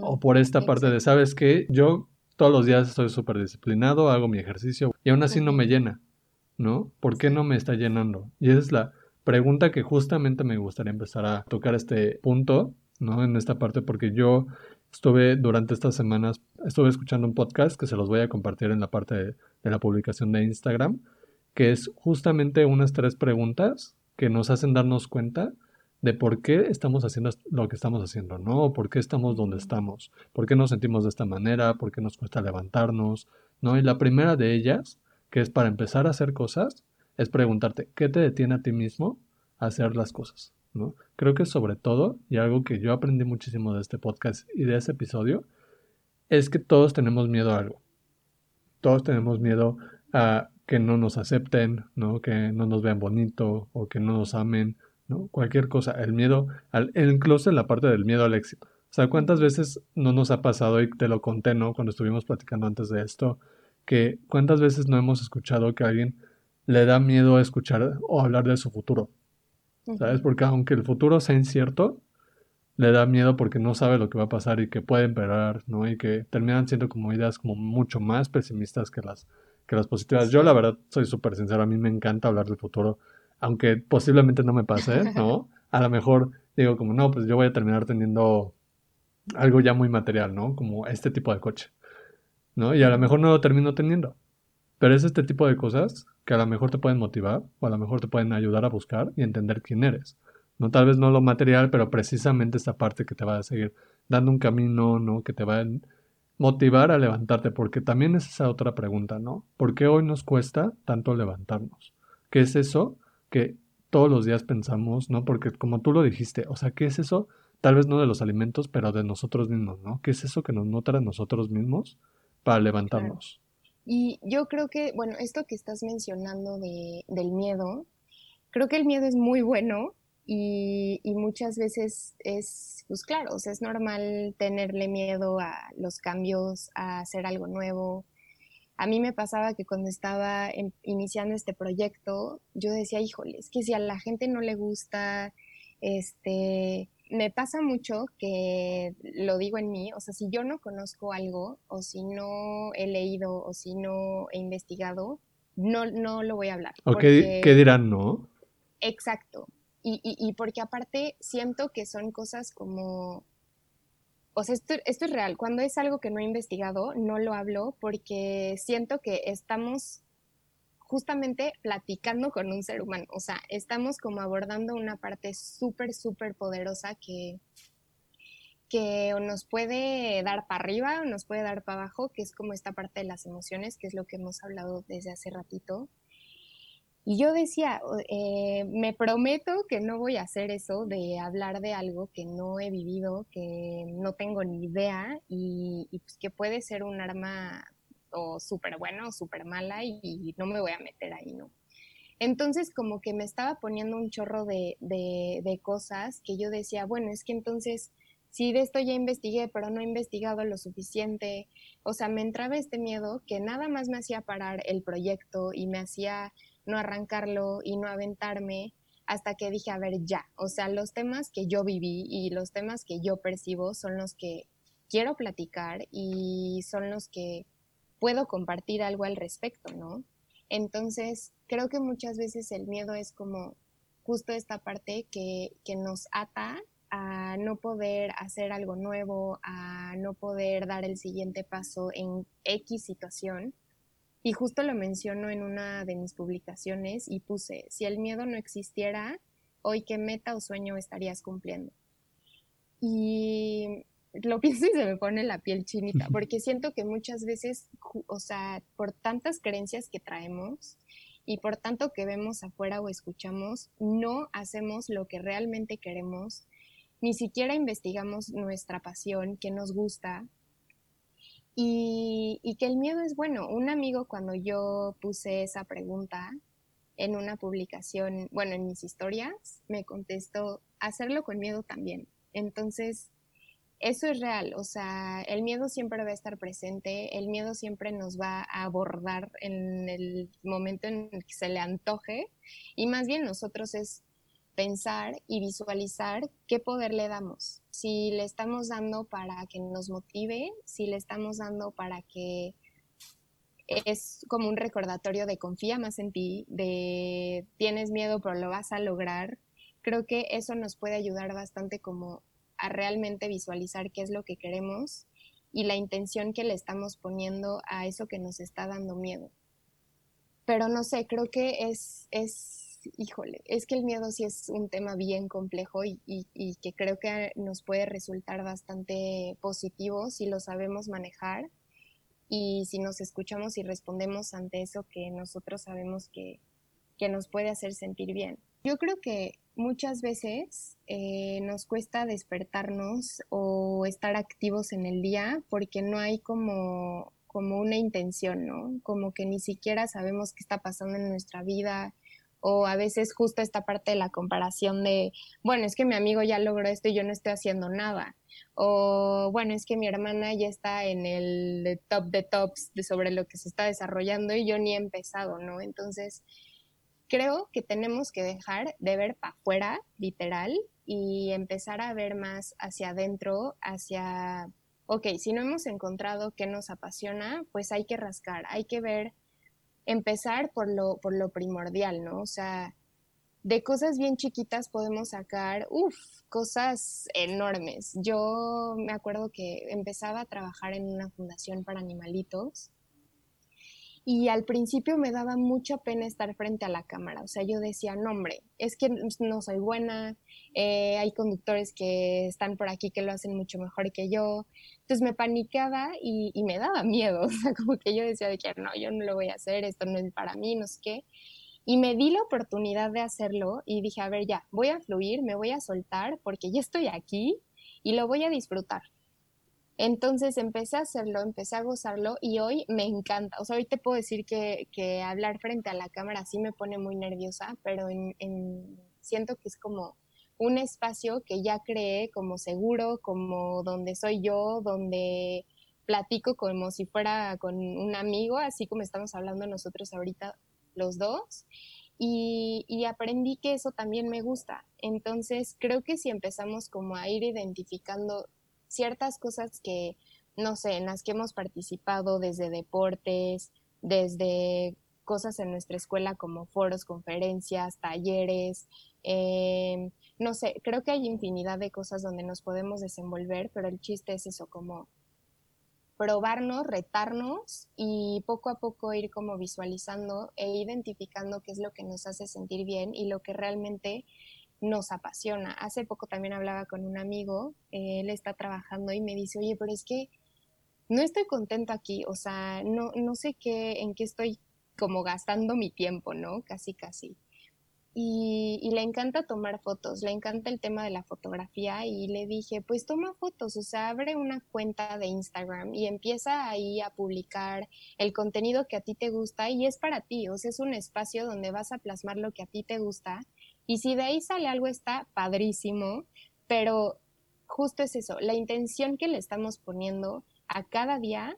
Speaker 1: O por esta parte de, ¿sabes qué? Yo todos los días estoy súper disciplinado, hago mi ejercicio y aún así no me llena, ¿no? ¿Por qué no me está llenando? Y esa es la pregunta que justamente me gustaría empezar a tocar este punto, ¿no? En esta parte, porque yo estuve durante estas semanas, estuve escuchando un podcast que se los voy a compartir en la parte de, de la publicación de Instagram, que es justamente unas tres preguntas que nos hacen darnos cuenta de por qué estamos haciendo lo que estamos haciendo, ¿no? ¿Por qué estamos donde estamos? ¿Por qué nos sentimos de esta manera? ¿Por qué nos cuesta levantarnos? ¿No? Y la primera de ellas, que es para empezar a hacer cosas, es preguntarte, ¿qué te detiene a ti mismo a hacer las cosas? ¿no? Creo que sobre todo, y algo que yo aprendí muchísimo de este podcast y de este episodio, es que todos tenemos miedo a algo. Todos tenemos miedo a que no nos acepten, ¿no? Que no nos vean bonito o que no nos amen ¿no? Cualquier cosa, el miedo, al, incluso en la parte del miedo al éxito. O sea, ¿cuántas veces no nos ha pasado, y te lo conté, ¿no? Cuando estuvimos platicando antes de esto, que cuántas veces no hemos escuchado que a alguien le da miedo a escuchar o hablar de su futuro? ¿Sabes? Porque aunque el futuro sea incierto, le da miedo porque no sabe lo que va a pasar y que puede empeorar, ¿no? Y que terminan siendo como ideas como mucho más pesimistas que las, que las positivas. Yo la verdad soy súper sincero, a mí me encanta hablar del futuro aunque posiblemente no me pase, ¿no? (laughs) A lo mejor digo como, no, pues yo voy a terminar teniendo algo ya muy material, ¿no? Como este tipo de coche, ¿no? Y a lo mejor no lo termino teniendo. Pero es este tipo de cosas que a lo mejor te pueden motivar o a lo mejor te pueden ayudar a buscar y entender quién eres. No tal vez no lo material, pero precisamente esta parte que te va a seguir dando un camino, ¿no? Que te va a motivar a levantarte, porque también es esa otra pregunta, ¿no? ¿Por qué hoy nos cuesta tanto levantarnos? ¿Qué es eso que todos los días pensamos, ¿no? Porque como tú lo dijiste, o sea, ¿qué es eso? Tal vez no de los alimentos, pero de nosotros mismos, ¿no? ¿Qué es eso que nos nutre a nosotros mismos para levantarnos?
Speaker 2: Y yo creo que, bueno, esto que estás mencionando de, del miedo, creo que el miedo es muy bueno y, y, muchas veces es, pues claro, o sea, es normal tenerle miedo a los cambios, a hacer algo nuevo, a mí me pasaba que cuando estaba iniciando este proyecto, yo decía, híjole, es que si a la gente no le gusta, este, me pasa mucho que lo digo en mí, o sea, si yo no conozco algo, o si no he leído, o si no he investigado, no, no lo voy a hablar.
Speaker 1: ¿O qué, dirán, no?
Speaker 2: Exacto. Y, y, y porque aparte siento que son cosas como o sea, esto, es real. Cuando es algo que no he investigado, no lo hablo porque siento que estamos justamente platicando con un ser humano. O sea, estamos como abordando una parte súper, súper poderosa que, que nos puede dar para arriba o nos puede dar para abajo, que es como esta parte de las emociones, que es lo que hemos hablado desde hace ratito. Y yo decía, eh, me prometo que no voy a hacer eso de hablar de algo que no he vivido, que no tengo ni idea y, pues que puede ser un arma o súper buena o súper mala y, no me voy a meter ahí, ¿no? Entonces como que me estaba poniendo un chorro de, de, de cosas que yo decía, bueno, es que entonces si de esto ya investigué, pero no he investigado lo suficiente, o sea, me entraba este miedo que nada más me hacía parar el proyecto y me hacía no arrancarlo y no aventarme hasta que dije, a ver, ya, o sea, los temas que yo viví y los temas que yo percibo son los que quiero platicar y son los que puedo compartir algo al respecto, ¿no? Entonces, creo que muchas veces el miedo es como justo esta parte que, que nos ata a no poder hacer algo nuevo, a no poder dar el siguiente paso en X situación y justo lo menciono en una de mis publicaciones y puse, si el miedo no existiera, hoy qué meta o sueño estarías cumpliendo. Y lo (laughs) pienso y se me pone la piel chinita, porque siento que muchas veces, o sea, por tantas creencias que traemos y por tanto que vemos afuera o escuchamos, no hacemos lo que realmente queremos, ni siquiera investigamos nuestra pasión, qué nos gusta, y, que el miedo es bueno. Un amigo cuando yo puse esa pregunta en una publicación, bueno, en mis historias, me contestó, hacerlo con miedo también. Entonces, eso es real, o sea, el miedo siempre va a estar presente, el miedo siempre nos va a abordar en el momento en el que se le antoje y más bien nosotros es pensar y visualizar qué poder le damos. Si le estamos dando para que nos motive, si le estamos dando para que es como un recordatorio de confía más en ti, de tienes miedo pero lo vas a lograr. Creo que eso nos puede ayudar bastante como a realmente visualizar qué es lo que queremos y la intención que le estamos poniendo a eso que nos está dando miedo. Pero no sé, creo que es, es híjole, es que el miedo sí es un tema bien complejo y, que creo que nos puede resultar bastante positivo si lo sabemos manejar y si nos escuchamos y respondemos ante eso que nosotros sabemos que, que nos puede hacer sentir bien. Yo creo que muchas veces eh, nos cuesta despertarnos o estar activos en el día porque no hay como, como una intención, ¿no? Como que ni siquiera sabemos qué está pasando en nuestra vida o a veces justo esta parte de la comparación de, bueno, es que mi amigo ya logró esto y yo no estoy haciendo nada. O bueno, es que mi hermana ya está en el top de tops de sobre lo que se está desarrollando y yo ni he empezado, ¿no? Entonces, creo que tenemos que dejar de ver para afuera, literal, y empezar a ver más hacia adentro, hacia, ok, si no hemos encontrado qué nos apasiona, pues hay que rascar, hay que ver, empezar por lo, por lo primordial, ¿no? O sea, de cosas bien chiquitas podemos sacar, uff, cosas enormes. Yo me acuerdo que empezaba a trabajar en una fundación para animalitos y al principio me daba mucha pena estar frente a la cámara. O sea, yo decía, no, hombre, es que no soy buena, eh, hay conductores que están por aquí que lo hacen mucho mejor que yo. Entonces me panicaba y, me daba miedo. (laughs) O sea, como que yo decía de que no, yo no lo voy a hacer, esto no es para mí, no sé qué. Y me di la oportunidad de hacerlo y dije, a ver, ya, voy a fluir, me voy a soltar porque ya estoy aquí y lo voy a disfrutar. Entonces empecé a hacerlo, empecé a gozarlo y hoy me encanta. O sea, hoy te puedo decir que, hablar frente a la cámara sí me pone muy nerviosa, pero en, en, siento que es como un espacio que ya creé como seguro, como donde soy yo, donde platico como si fuera con un amigo, así como estamos hablando nosotros ahorita los dos. Y, y, aprendí que eso también me gusta. Entonces, creo que si empezamos como a ir identificando ciertas cosas que, no sé, en las que hemos participado desde deportes, desde cosas en nuestra escuela como foros, conferencias, talleres, eh, no sé, creo que hay infinidad de cosas donde nos podemos desenvolver, pero el chiste es eso, como probarnos, retarnos y poco a poco ir como visualizando e identificando qué es lo que nos hace sentir bien y lo que realmente nos apasiona. Hace poco también hablaba con un amigo, él está trabajando y me dice, oye, pero es que no estoy contento aquí, o sea, no, no sé qué, en qué estoy como gastando mi tiempo, ¿no? Casi, casi. Y, y, le encanta tomar fotos, le encanta el tema de la fotografía y le dije, pues toma fotos, o sea, abre una cuenta de Instagram y empieza ahí a publicar el contenido que a ti te gusta y es para ti, o sea, es un espacio donde vas a plasmar lo que a ti te gusta y si de ahí sale algo está padrísimo, pero justo es eso, la intención que le estamos poniendo a cada día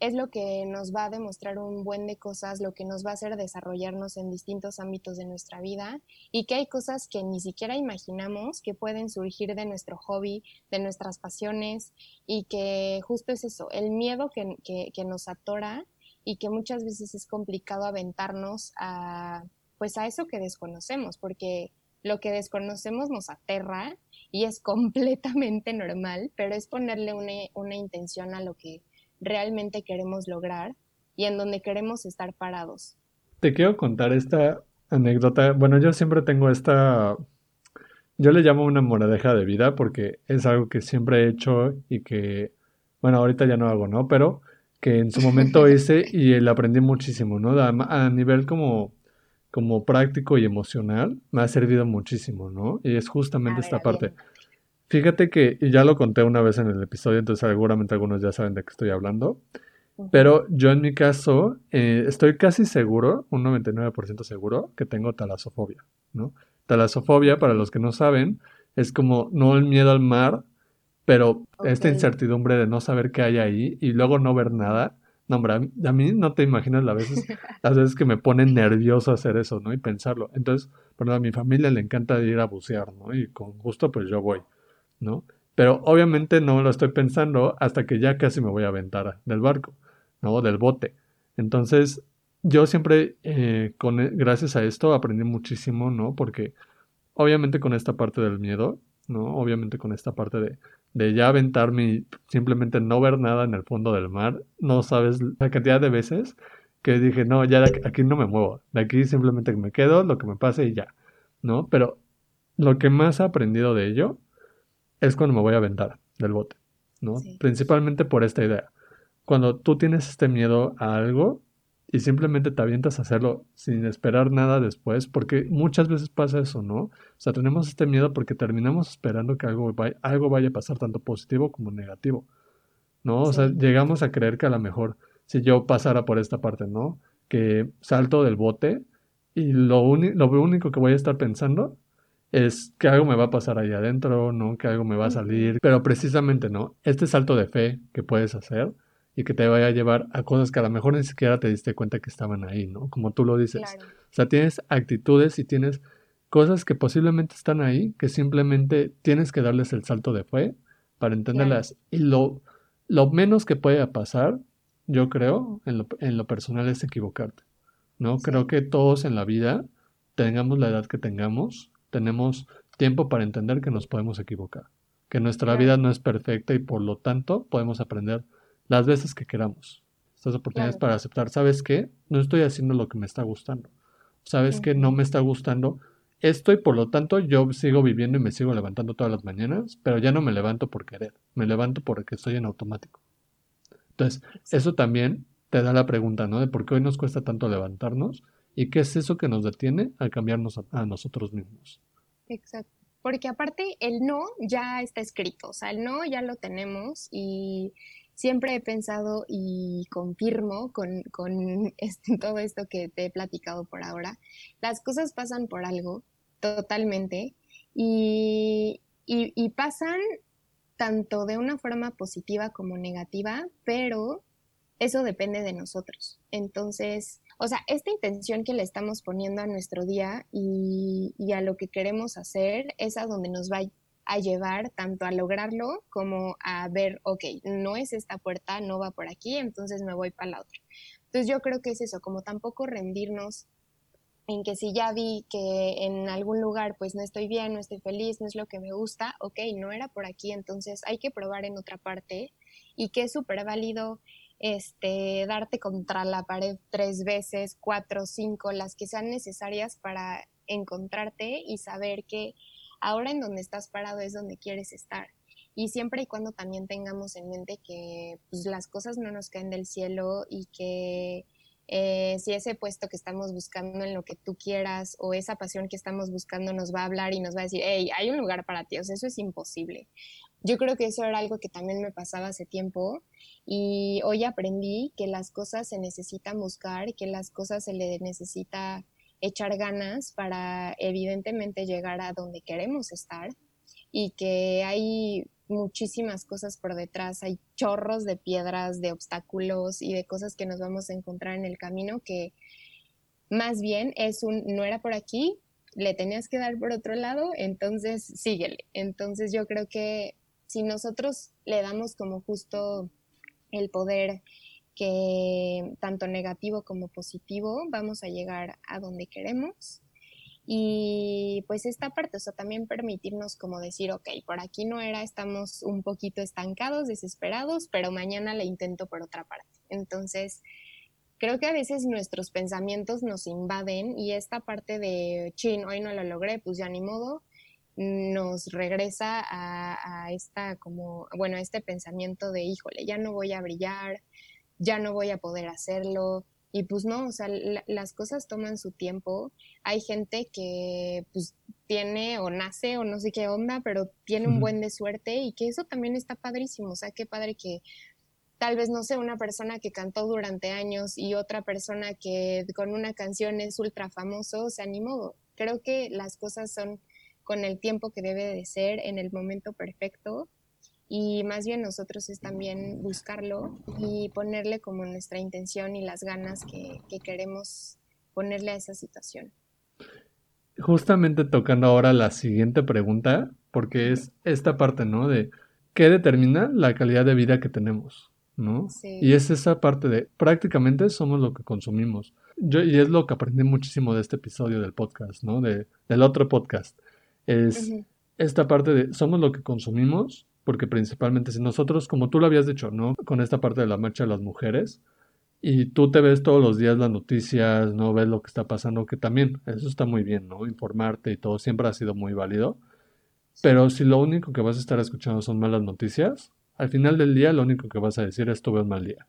Speaker 2: es lo que nos va a demostrar un buen de cosas, lo que nos va a hacer desarrollarnos en distintos ámbitos de nuestra vida y que hay cosas que ni siquiera imaginamos que pueden surgir de nuestro hobby, de nuestras pasiones y que justo es eso, el miedo que, que, nos atora y que muchas veces es complicado aventarnos a pues a eso que desconocemos, porque lo que desconocemos nos aterra y es (laughs) completamente normal, pero es ponerle una, una intención a lo que realmente queremos lograr y en donde queremos estar parados.
Speaker 1: Te quiero contar esta anécdota. Bueno, yo siempre tengo esta, yo le llamo una moradeja de vida porque es algo que siempre he hecho y que, bueno, ahorita ya no hago, ¿no? Pero que en su momento (laughs) hice y le aprendí muchísimo, ¿no? A, a nivel como como práctico y emocional me ha servido muchísimo, ¿no? Y es justamente esta parte. Fíjate que, y ya lo conté una vez en el episodio, entonces seguramente algunos ya saben de qué estoy hablando, pero yo en mi caso eh, estoy casi seguro, un 99% seguro, que tengo talasofobia, ¿no? Talasofobia, para los que no saben, es como no el miedo al mar, pero esta incertidumbre de no saber qué hay ahí y luego no ver nada, No, hombre, a mí, no te imaginas las veces, las veces que me pone nervioso hacer eso, ¿no? Y pensarlo. Entonces, bueno, a mi familia le encanta ir a bucear, ¿no? Y con gusto, pues yo voy, ¿no? Pero obviamente no lo estoy pensando hasta que ya casi me voy a aventar del barco, ¿no? Del bote. Entonces, yo siempre, eh, con, gracias a esto, aprendí muchísimo, ¿no? Porque obviamente con esta parte del miedo, ¿no? Obviamente con esta parte de, de ya aventarme y simplemente no ver nada en el fondo del mar, no sabes la cantidad de veces que dije, no, ya aquí no me muevo, de aquí simplemente me quedo, lo que me pase y ya, ¿no? Pero lo que más he aprendido de ello es cuando me voy a aventar del bote, ¿no? Principalmente por esta idea. Cuando tú tienes este miedo a algo, y simplemente te avientas a hacerlo sin esperar nada después, porque muchas veces pasa eso, ¿no? O sea, tenemos este miedo porque terminamos esperando que algo vaya, algo vaya a pasar tanto positivo como negativo, ¿no? O sea, llegamos a creer que a lo mejor si yo pasara por esta parte, ¿no? Que salto del bote y lo, lo único que voy a estar pensando es que algo me va a pasar ahí adentro, ¿no? Que algo me va a salir. Pero precisamente, ¿no? Este salto de fe que puedes hacer y que te vaya a llevar a cosas que a lo mejor ni siquiera te diste cuenta que estaban ahí, ¿no? Como tú lo dices. O sea, tienes actitudes y tienes cosas que posiblemente están ahí, que simplemente tienes que darles el salto de fe para entenderlas. Y lo, lo menos que puede pasar, yo creo, en lo, en lo personal, es equivocarte, ¿no? Creo que todos en la vida, tengamos la edad que tengamos, tenemos tiempo para entender que nos podemos equivocar, que nuestra vida no es perfecta y por lo tanto podemos aprender las veces que queramos. Estas oportunidades para aceptar, ¿sabes qué? No estoy haciendo lo que me está gustando. ¿Sabes qué? No me está gustando esto y por lo tanto yo sigo viviendo y me sigo levantando todas las mañanas, pero ya no me levanto por querer, me levanto porque estoy en automático. Entonces, eso también te da la pregunta, ¿no? De por qué hoy nos cuesta tanto levantarnos y qué es eso que nos detiene a cambiarnos a nosotros mismos.
Speaker 2: Exacto. Porque aparte el no ya está escrito, o sea, el no ya lo tenemos y siempre he pensado y confirmo con, (laughs) este, todo esto que te he platicado por ahora, las cosas pasan por algo, totalmente, y, y pasan tanto de una forma positiva como negativa, pero eso depende de nosotros. Entonces, o sea, esta intención que le estamos poniendo a nuestro día y, y, a lo que queremos hacer es a donde nos va a llevar tanto a lograrlo como a ver, ok, no es esta puerta, no va por aquí, entonces me voy para la otra. Entonces yo creo que es eso, como tampoco rendirnos en que si ya vi que en algún lugar pues no estoy bien, no estoy feliz, no es lo que me gusta, ok, no era por aquí, entonces hay que probar en otra parte y que es súper válido este, darte contra la pared tres veces, cuatro, cinco, las que sean necesarias para encontrarte y saber que ahora en donde estás parado es donde quieres estar. Y siempre y cuando también tengamos en mente que pues, las cosas no nos caen del cielo y que eh, si ese puesto que estamos buscando en lo que tú quieras o esa pasión que estamos buscando nos va a hablar y nos va a decir, hey, hay un lugar para ti, o sea, eso es imposible. Yo creo que eso era algo que también me pasaba hace tiempo y hoy aprendí que las cosas se necesitan buscar, que las cosas se le necesita echar ganas para evidentemente llegar a donde queremos estar y que hay muchísimas cosas por detrás, hay chorros de piedras, de obstáculos y de cosas que nos vamos a encontrar en el camino que más bien es un no era por aquí, le tenías que dar por otro lado, entonces síguele. Entonces yo creo que si nosotros le damos como justo el poder que tanto negativo como positivo vamos a llegar a donde queremos. Y pues esta parte, o sea, también permitirnos como decir, ok, por aquí no era, estamos un poquito estancados, desesperados, pero mañana le intento por otra parte. Entonces, creo que a veces nuestros pensamientos nos invaden y esta parte de, chin, hoy no lo logré, pues ya ni modo, nos regresa a, a esta como, bueno, a este pensamiento de, híjole, ya no voy a brillar, ya no voy a poder hacerlo. Y pues no, o sea, las cosas toman su tiempo. Hay gente que pues tiene o nace o no sé qué onda, pero tiene un buen de suerte y que eso también está padrísimo. O sea, qué padre que tal vez, no sé, una persona que cantó durante años y otra persona que con una canción es ultra famoso, se animó. Creo que las cosas son con el tiempo que debe de ser, en el momento perfecto y más bien nosotros es también buscarlo y ponerle como nuestra intención y las ganas que, que queremos ponerle a esa situación.
Speaker 1: Justamente tocando ahora la siguiente pregunta, porque es esta parte, ¿no? De qué determina la calidad de vida que tenemos, ¿no?
Speaker 2: Sí.
Speaker 1: Y es esa parte de prácticamente somos lo que consumimos. Yo, y es lo que aprendí muchísimo de este episodio del podcast, ¿no? De, del otro podcast. Es esta parte de somos lo que consumimos, porque principalmente si nosotros, como tú lo habías dicho, ¿no? Con esta parte de la marcha de las mujeres, y tú te ves todos los días las noticias, ¿no? Ves lo que está pasando, que también, eso está muy bien, ¿no? Informarte y todo siempre ha sido muy válido. Pero si lo único que vas a estar escuchando son malas noticias, al final del día lo único que vas a decir es tuve un mal día,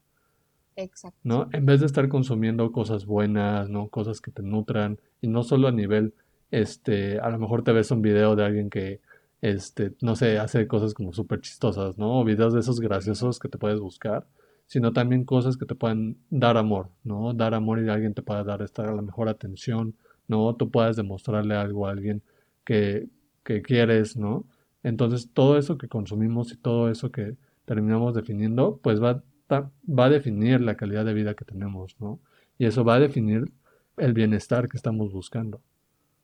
Speaker 2: Exacto.
Speaker 1: ¿no? En vez de estar consumiendo cosas buenas, ¿no? Cosas que te nutran y no solo a nivel, este, a lo mejor te ves un video de alguien que, este, no sé, hace cosas como súper chistosas, ¿no? O videos de esos graciosos que te puedes buscar, sino también cosas que te puedan dar amor, ¿no? Dar amor y alguien te pueda dar esta, la mejor atención, ¿no? Tú puedas demostrarle algo a alguien que, que quieres, ¿no? Entonces todo eso que consumimos y todo eso que terminamos definiendo, pues va, va a definir la calidad de vida que tenemos, ¿no? Y eso va a definir el bienestar que estamos buscando.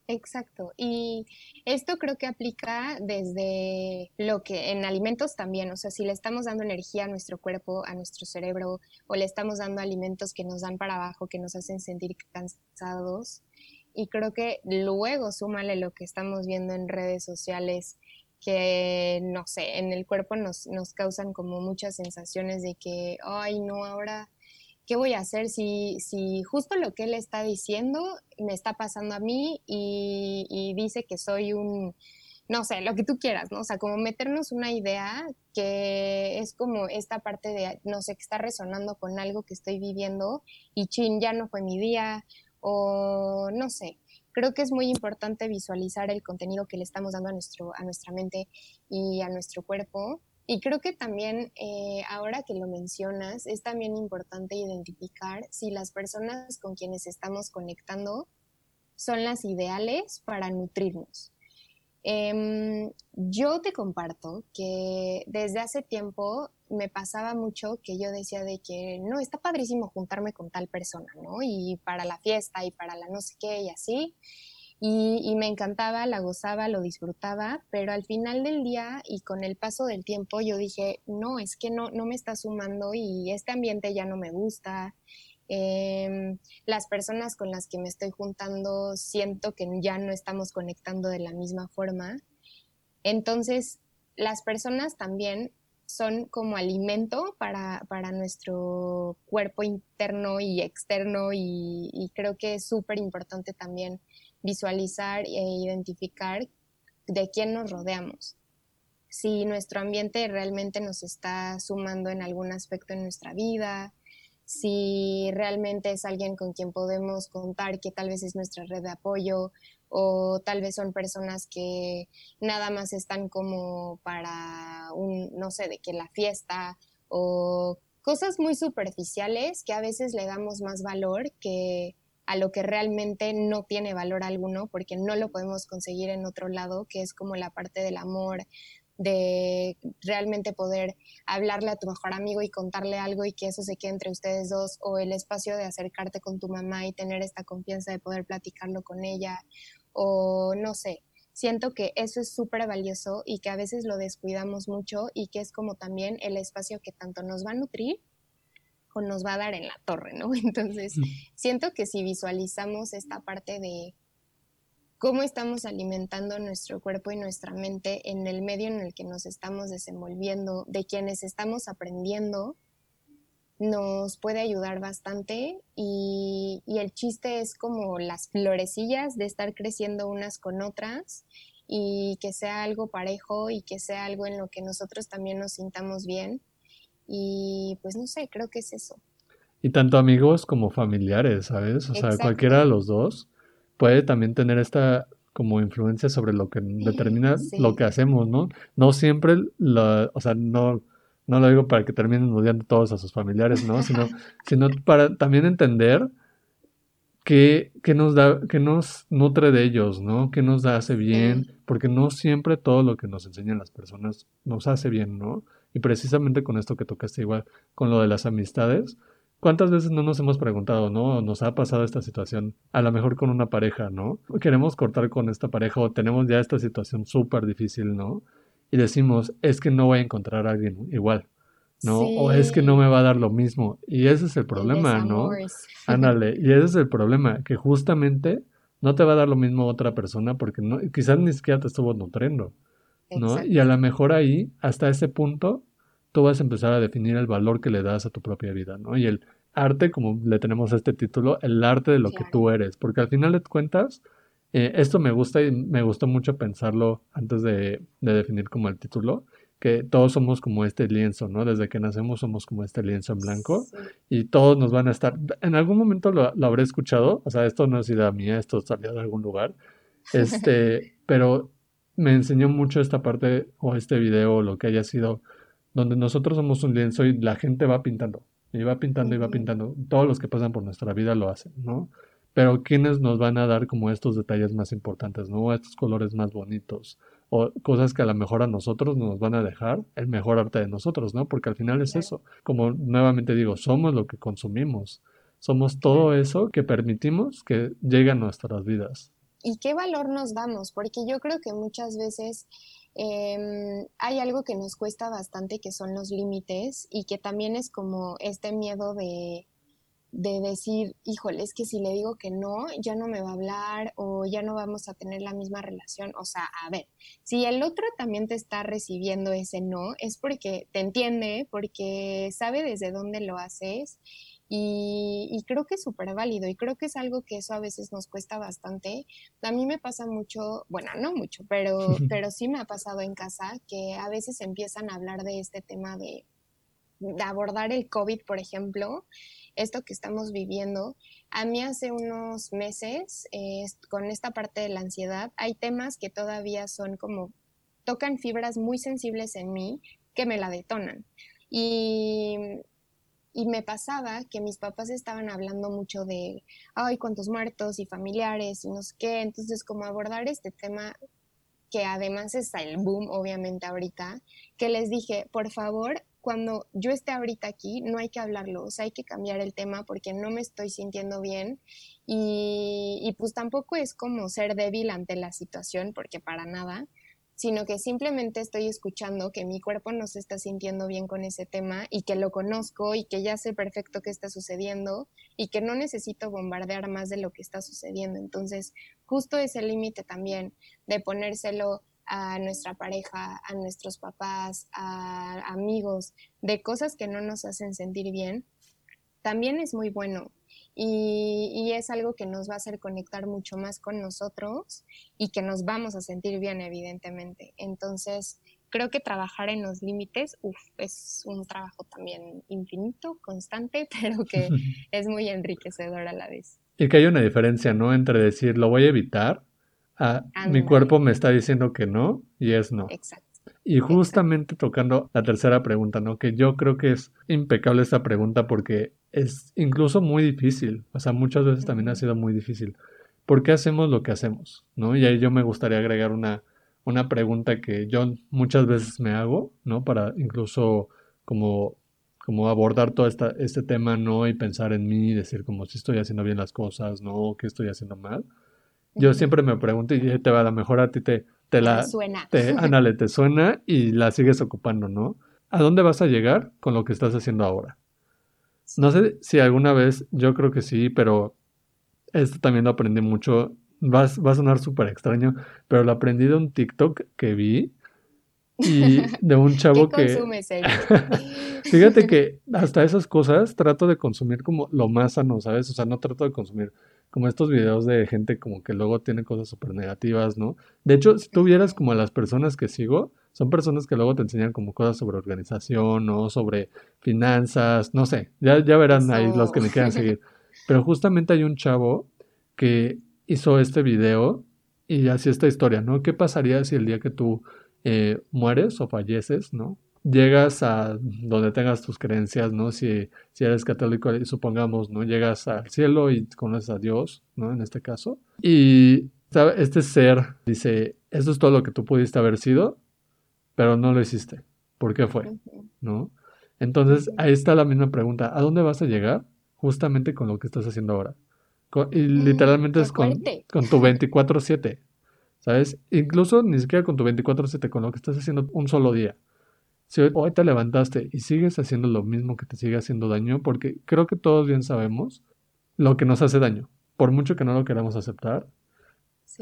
Speaker 2: Exacto. Y esto creo que aplica desde lo que en alimentos también, o sea, si le estamos dando energía a nuestro cuerpo, a nuestro cerebro, o le estamos dando alimentos que nos dan para abajo, que nos hacen sentir cansados. Y creo que luego súmale lo que estamos viendo en redes sociales, que no sé, en el cuerpo nos, nos causan como muchas sensaciones de que, ay, no, ahora ¿qué voy a hacer si, si justo lo que él está diciendo me está pasando a mí y, dice que soy un, no sé, lo que tú quieras, ¿no? O sea, como meternos una idea que es como esta parte de, no sé, que está resonando con algo que estoy viviendo y chin, ya no fue mi día o no sé. Creo que es muy importante visualizar el contenido que le estamos dando a, nuestro, a nuestra mente y a nuestro cuerpo y creo que también, eh, ahora que lo mencionas, es también importante identificar si las personas con quienes estamos conectando son las ideales para nutrirnos. Em, yo te comparto que desde hace tiempo me pasaba mucho que yo decía de que no, está padrísimo juntarme con tal persona, ¿no? Y para la fiesta y para la no sé qué y así. Y, me encantaba, la gozaba, lo disfrutaba, pero al final del día y con el paso del tiempo yo dije, no, es que no, no me está sumando y este ambiente ya no me gusta. Eh, las personas con las que me estoy juntando siento que ya no estamos conectando de la misma forma. Entonces, las personas también son como alimento para, para nuestro cuerpo interno y externo y, y creo que es súper importante también visualizar e identificar de quién nos rodeamos. Si nuestro ambiente realmente nos está sumando en algún aspecto en nuestra vida, si realmente es alguien con quien podemos contar que tal vez es nuestra red de apoyo o tal vez son personas que nada más están como para un, no sé, de que la fiesta o cosas muy superficiales que a veces le damos más valor que a lo que realmente no tiene valor alguno porque no lo podemos conseguir en otro lado, que es como la parte del amor, de realmente poder hablarle a tu mejor amigo y contarle algo y que eso se quede entre ustedes dos, o el espacio de acercarte con tu mamá y tener esta confianza de poder platicarlo con ella, o no sé. Siento que eso es súper valioso y que a veces lo descuidamos mucho y que es como también el espacio que tanto nos va a nutrir o nos va a dar en la torre, ¿no? (laughs) Entonces, siento que si visualizamos esta parte de cómo estamos alimentando nuestro cuerpo y nuestra mente en el medio en el que nos estamos desenvolviendo, de quienes estamos aprendiendo, nos puede ayudar bastante. Y, y, el chiste es como las florecillas de estar creciendo unas con otras y que sea algo parejo y que sea algo en lo que nosotros también nos sintamos bien y pues no sé, creo que es eso.
Speaker 1: Y tanto amigos como familiares, ¿sabes? O sea, cualquiera de los dos puede también tener esta como influencia sobre lo que determina
Speaker 2: Sí.
Speaker 1: lo que hacemos, ¿no? No siempre, la, o sea, no, no lo digo para que terminen odiando todos a sus familiares, ¿no? Sino, (laughs) sino para también entender qué, nos da, qué nos nutre de ellos, ¿no? ¿Qué nos hace bien? Porque no siempre todo lo que nos enseñan las personas nos hace bien, ¿no? Y precisamente con esto que tocaste igual, con lo de las amistades, ¿Cuántas veces no nos hemos preguntado, no? Nos ha pasado esta situación, a lo mejor con una pareja, ¿no? Queremos cortar con esta pareja o tenemos ya esta situación súper difícil, ¿no? Y decimos, es que no voy a encontrar a alguien igual, ¿no? O es que no me va a dar lo mismo. Y ese es el problema, ¿no? (laughs) Ándale, y ese es el problema, que justamente no te va a dar lo mismo otra persona porque no, quizás ni siquiera te estuvo nutriendo, ¿no? Y a lo mejor ahí, hasta ese punto, tú vas a empezar a definir el valor que le das a tu propia vida, ¿no? Y el arte, como le tenemos a este título, el arte de lo que tú eres, porque al final de cuentas, eh, esto me gusta y me gustó mucho pensarlo antes de, definir como el título, que todos somos como este lienzo, ¿no? Desde que nacemos somos como este lienzo en blanco y todos nos van a estar, en algún momento lo, lo, habré escuchado, o sea, esto no es idea mía, esto salió de algún lugar, este, (laughs) pero me enseñó mucho esta parte o este video o lo que haya sido donde nosotros somos un lienzo y la gente va pintando, y va pintando y va pintando. Todos los que pasan por nuestra vida lo hacen, ¿no? Pero ¿quiénes nos van a dar como estos detalles más importantes, ¿no? Estos colores más bonitos, o cosas que a lo mejor a nosotros nos van a dejar el mejor arte de nosotros, ¿no? Porque al final es eso, como nuevamente digo, somos lo que consumimos, somos todo eso que permitimos que llegue a nuestras vidas.
Speaker 2: ¿Y qué valor nos damos? Porque yo creo que muchas veces Em, hay algo que nos cuesta bastante que son los límites y que también es como este miedo de, de decir, híjole, es que si le digo que no, ya no me va a hablar o ya no vamos a tener la misma relación. O sea, a ver, si el otro también te está recibiendo ese no, es porque te entiende, porque sabe desde dónde lo haces y, creo que es súper válido y creo que es algo que eso a veces nos cuesta bastante. A mí me pasa mucho, bueno, no mucho, pero, (laughs) pero sí me ha pasado en casa que a veces empiezan a hablar de este tema de, abordar el COVID, por ejemplo, esto que estamos viviendo. A mí hace unos meses, eh, con esta parte de la ansiedad, hay temas que todavía son como, tocan fibras muy sensibles en mí que me la detonan. Y y me pasaba que mis papás estaban hablando mucho de, ay, cuántos muertos y familiares y no sé qué. Entonces, como abordar este tema, que además está el boom, obviamente, ahorita, que les dije, por favor, cuando yo esté ahorita aquí, no hay que hablarlo, o sea, hay que cambiar el tema porque no me estoy sintiendo bien y, y pues tampoco es como ser débil ante la situación, porque para nada, sino que simplemente estoy escuchando que mi cuerpo no se está sintiendo bien con ese tema y que lo conozco y que ya sé perfecto qué está sucediendo y que no necesito bombardear más de lo que está sucediendo. Entonces, justo ese límite también de ponérselo a nuestra pareja, a nuestros papás, a amigos, de cosas que no nos hacen sentir bien, también es muy bueno y, es algo que nos va a hacer conectar mucho más con nosotros y que nos vamos a sentir bien, evidentemente. Entonces, creo que trabajar en los límites, es un trabajo también infinito, constante, (laughs) pero que (laughs) es muy enriquecedor a la vez.
Speaker 1: Y que hay una diferencia, ¿no? Entre decir, lo voy a evitar, a mi cuerpo me está diciendo que no, y es no. Exacto. Y justamente tocando la tercera pregunta, ¿no? Que yo creo que es impecable esta pregunta porque es incluso muy difícil. O sea, muchas veces también ha sido muy difícil. ¿Por qué hacemos lo que hacemos? ¿No? Y ahí yo me gustaría agregar una, una pregunta que yo muchas veces me hago, ¿no? Para incluso como, como abordar todo esta, este tema, ¿no? Y pensar en mí, decir como si estoy haciendo bien las cosas, ¿no? ¿Qué estoy haciendo mal? Yo siempre me pregunto y te va, a lo mejor a ti te, te la...
Speaker 2: suena.
Speaker 1: Te, ándale, te suena y la sigues ocupando, ¿no? ¿A dónde vas a llegar con lo que estás haciendo ahora? No sé si alguna vez, yo creo que sí, pero esto también lo aprendí mucho. Va, va a sonar súper extraño, pero lo aprendí de un TikTok que vi y de un (laughs) chavo
Speaker 2: ¿Qué
Speaker 1: que...
Speaker 2: Consumes, (laughs)
Speaker 1: Fíjate que hasta esas cosas trato de consumir como lo más sano, ¿sabes? O sea, no trato de consumir como estos videos de gente como que luego tiene cosas súper negativas, ¿no? De hecho, si tú vieras como a las personas que sigo, son personas que luego te enseñan como cosas sobre organización, ¿no? Sobre finanzas, no sé, ya, ya verán ahí los que me quieran seguir. (laughs) Pero justamente hay un chavo que hizo este video y así esta historia, ¿no? ¿Qué pasaría si el día que tú eh, mueres o falleces, ¿no? Llegas a donde tengas tus creencias, ¿no? Si, si eres católico, supongamos, ¿no? Llegas al cielo y conoces a Dios, ¿no? En este caso. Y este ser dice, esto es todo lo que tú pudiste haber sido, pero no lo hiciste. ¿Por qué fue? ¿No? Entonces, ahí está la misma pregunta. ¿A dónde vas a llegar? Justamente con lo que estás haciendo ahora. y mm, literalmente es con, con tu 24/7. ¿Sabes? Incluso ni siquiera con tu 24/7, con lo que estás haciendo un solo día. Si hoy te levantaste y sigues haciendo lo mismo que te sigue haciendo daño, porque creo que todos bien sabemos lo que nos hace daño, por mucho que no lo queramos aceptar.